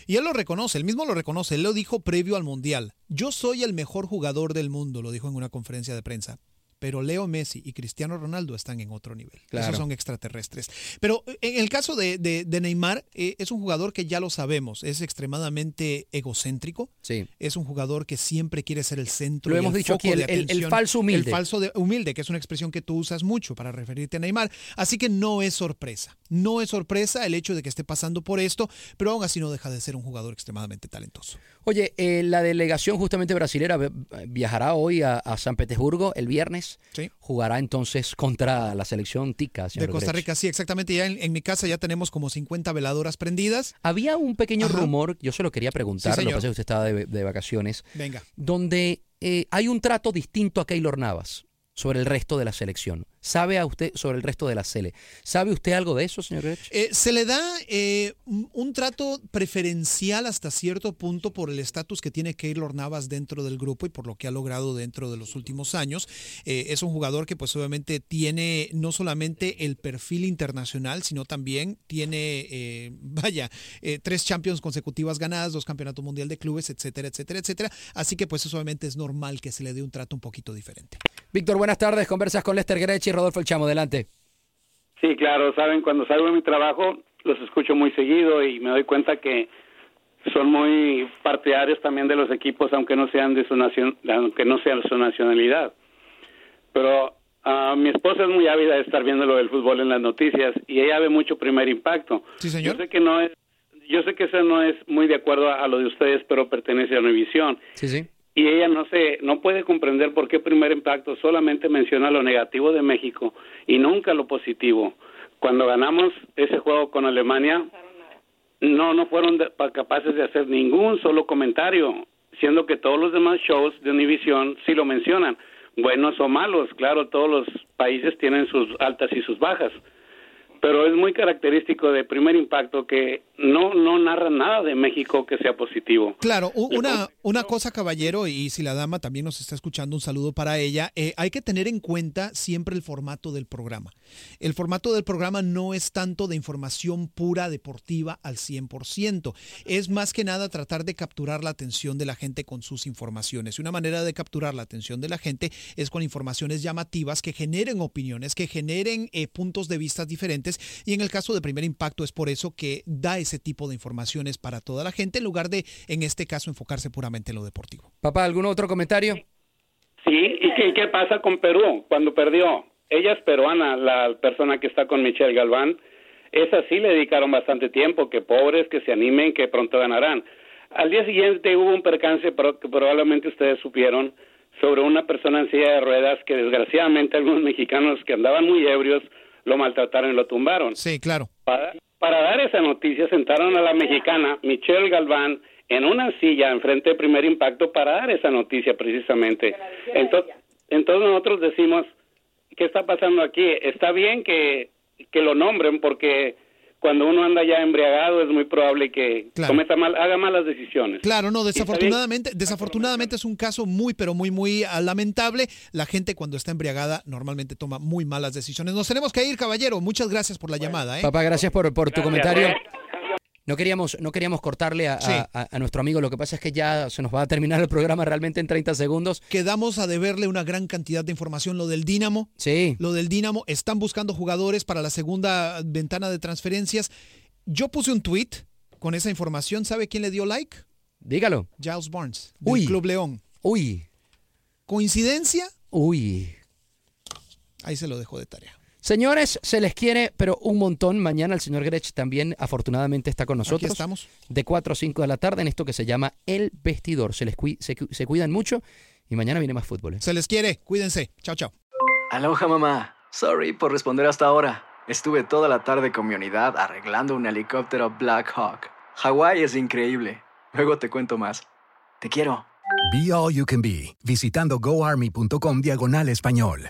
Y él lo reconoce, él mismo lo reconoce, él lo dijo previo al Mundial. Yo soy el mejor jugador del mundo, lo dijo en una conferencia de prensa. Pero Leo Messi y Cristiano Ronaldo están en otro nivel. Claro. Esos son extraterrestres. Pero eh, en el caso de, de- de Neymar, eh, es un jugador que ya lo sabemos, es extremadamente egocéntrico. Sí. Es un jugador que siempre quiere ser el centro. Lo y hemos el dicho foco aquí, de el- el- el falso humilde. El falso de- humilde, que es una expresión que tú usas mucho para referirte a Neymar. Así que no es sorpresa. No es sorpresa el hecho de que esté pasando por esto, pero aún así no deja de ser un jugador extremadamente talentoso. Oye, eh, la delegación justamente brasilera vi- viajará hoy a, a San Petersburgo el viernes. Sí. Jugará entonces contra la selección tica, De Costa Grech. Rica, sí, exactamente. Ya en, en mi casa ya tenemos como 50 veladoras prendidas. Había un pequeño Ajá. rumor, yo se lo quería preguntar, Sí, lo que pasa es que usted estaba de, de vacaciones, Venga. donde eh, hay un trato distinto a Keylor Navas sobre el resto de la selección. ¿Sabe a usted sobre el resto de la Sele? ¿Sabe usted algo de eso, señor Grech? Eh, se le da eh, un, trato preferencial hasta cierto punto por el estatus que tiene Keylor Navas dentro del grupo y por lo que ha logrado dentro de los últimos años. Eh, es un jugador que pues obviamente tiene no solamente el perfil internacional, sino también tiene, vaya, tres Champions consecutivas ganadas, dos Campeonatos Mundial de Clubes, etcétera, etcétera, etcétera. Así que pues eso obviamente es normal que se le dé un trato un poquito diferente. Víctor, buenas tardes. Conversas con Lester Grech y Rodolfo El Chamo. Adelante. Sí, claro, saben, cuando salgo de mi trabajo los escucho muy seguido y me doy cuenta que son muy partidarios también de los equipos, aunque no sean de su nación, aunque no sean su nacionalidad. Pero ah, mi esposa es muy ávida de estar viendo lo del fútbol en las noticias y ella ve mucho primer impacto. Sí, señor. Yo sé que no es, yo sé que eso no es muy de acuerdo a, a lo de ustedes, pero pertenece a Univisión Sí, sí. Y ella no se no puede comprender por qué primer impacto solamente menciona lo negativo de México y nunca lo positivo. Cuando ganamos ese juego con Alemania, no no fueron capaces de hacer ningún solo comentario, siendo que todos los demás shows de Univision sí lo mencionan, buenos o malos, claro, todos los países tienen sus altas y sus bajas. Pero es muy característico de primer impacto que no no narra nada de México que sea positivo. Claro, una, una cosa, caballero, y si la dama también nos está escuchando, un saludo para ella. eh, hay que tener en cuenta siempre el formato del programa. El formato del programa no es tanto de información pura deportiva al 100%. Es más que nada tratar de capturar la atención de la gente con sus informaciones. Y una manera de capturar la atención de la gente es con informaciones llamativas que generen opiniones, que generen eh, puntos de vista diferentes. Y en el caso de Primer Impacto es por eso que da ese tipo de informaciones para toda la gente en lugar de, en este caso, enfocarse puramente en lo deportivo. Papá, ¿algún otro comentario? Sí, ¿y qué, qué pasa con Perú cuando perdió? Ella es peruana, la persona que está con Michelle Galván. Esa sí le dedicaron bastante tiempo, que pobres, que se animen, que pronto ganarán. Al día siguiente hubo un percance que probablemente ustedes supieron sobre una persona en silla de ruedas que desgraciadamente algunos mexicanos que andaban muy ebrios lo maltrataron y lo tumbaron. Sí, claro. Para, para dar esa noticia sentaron a la mexicana Michelle Galván en una silla enfrente de Primer Impacto para dar esa noticia precisamente. Entonces, entonces nosotros decimos, ¿qué está pasando aquí? Está bien que, que lo nombren porque cuando uno anda ya embriagado es muy probable que Claro. cometa mal, haga malas decisiones. Claro, no, desafortunadamente, desafortunadamente es un caso muy, pero muy, muy ah, lamentable. La gente cuando está embriagada normalmente toma muy malas decisiones. Nos tenemos que ir, caballero. Muchas gracias por la llamada. ¿eh? Papá, gracias por, por tu Gracias, comentario. eh. No queríamos, no queríamos cortarle a, Sí. a- a- a nuestro amigo, lo que pasa es que ya se nos va a terminar el programa realmente en 30 segundos. Quedamos a deberle una gran cantidad de información. Lo del Dínamo. Sí. Lo del Dínamo. Están buscando jugadores para la segunda ventana de transferencias. Yo puse un tweet con esa información. ¿Sabe quién le dio like? Dígalo. Giles Barnes, del Uy. Club León. Uy. ¿Coincidencia? Uy. Ahí se lo dejo de tarea. Señores, se les quiere, pero un montón. Mañana el señor Grech también afortunadamente está con nosotros. estamos. De 4 a 5 de la tarde en esto que se llama El Vestidor. Se les cui- se, cu- se cuidan mucho y mañana viene más fútbol. ¿eh? Se les quiere. Cuídense. Chao, chao. Aloha mamá. Sorry por responder hasta ahora. Estuve toda la tarde con mi unidad arreglando un helicóptero Black Hawk. Hawái es increíble. Luego te cuento más. Te quiero. Be All You Can Be, visitando goarmy.com diagonal español.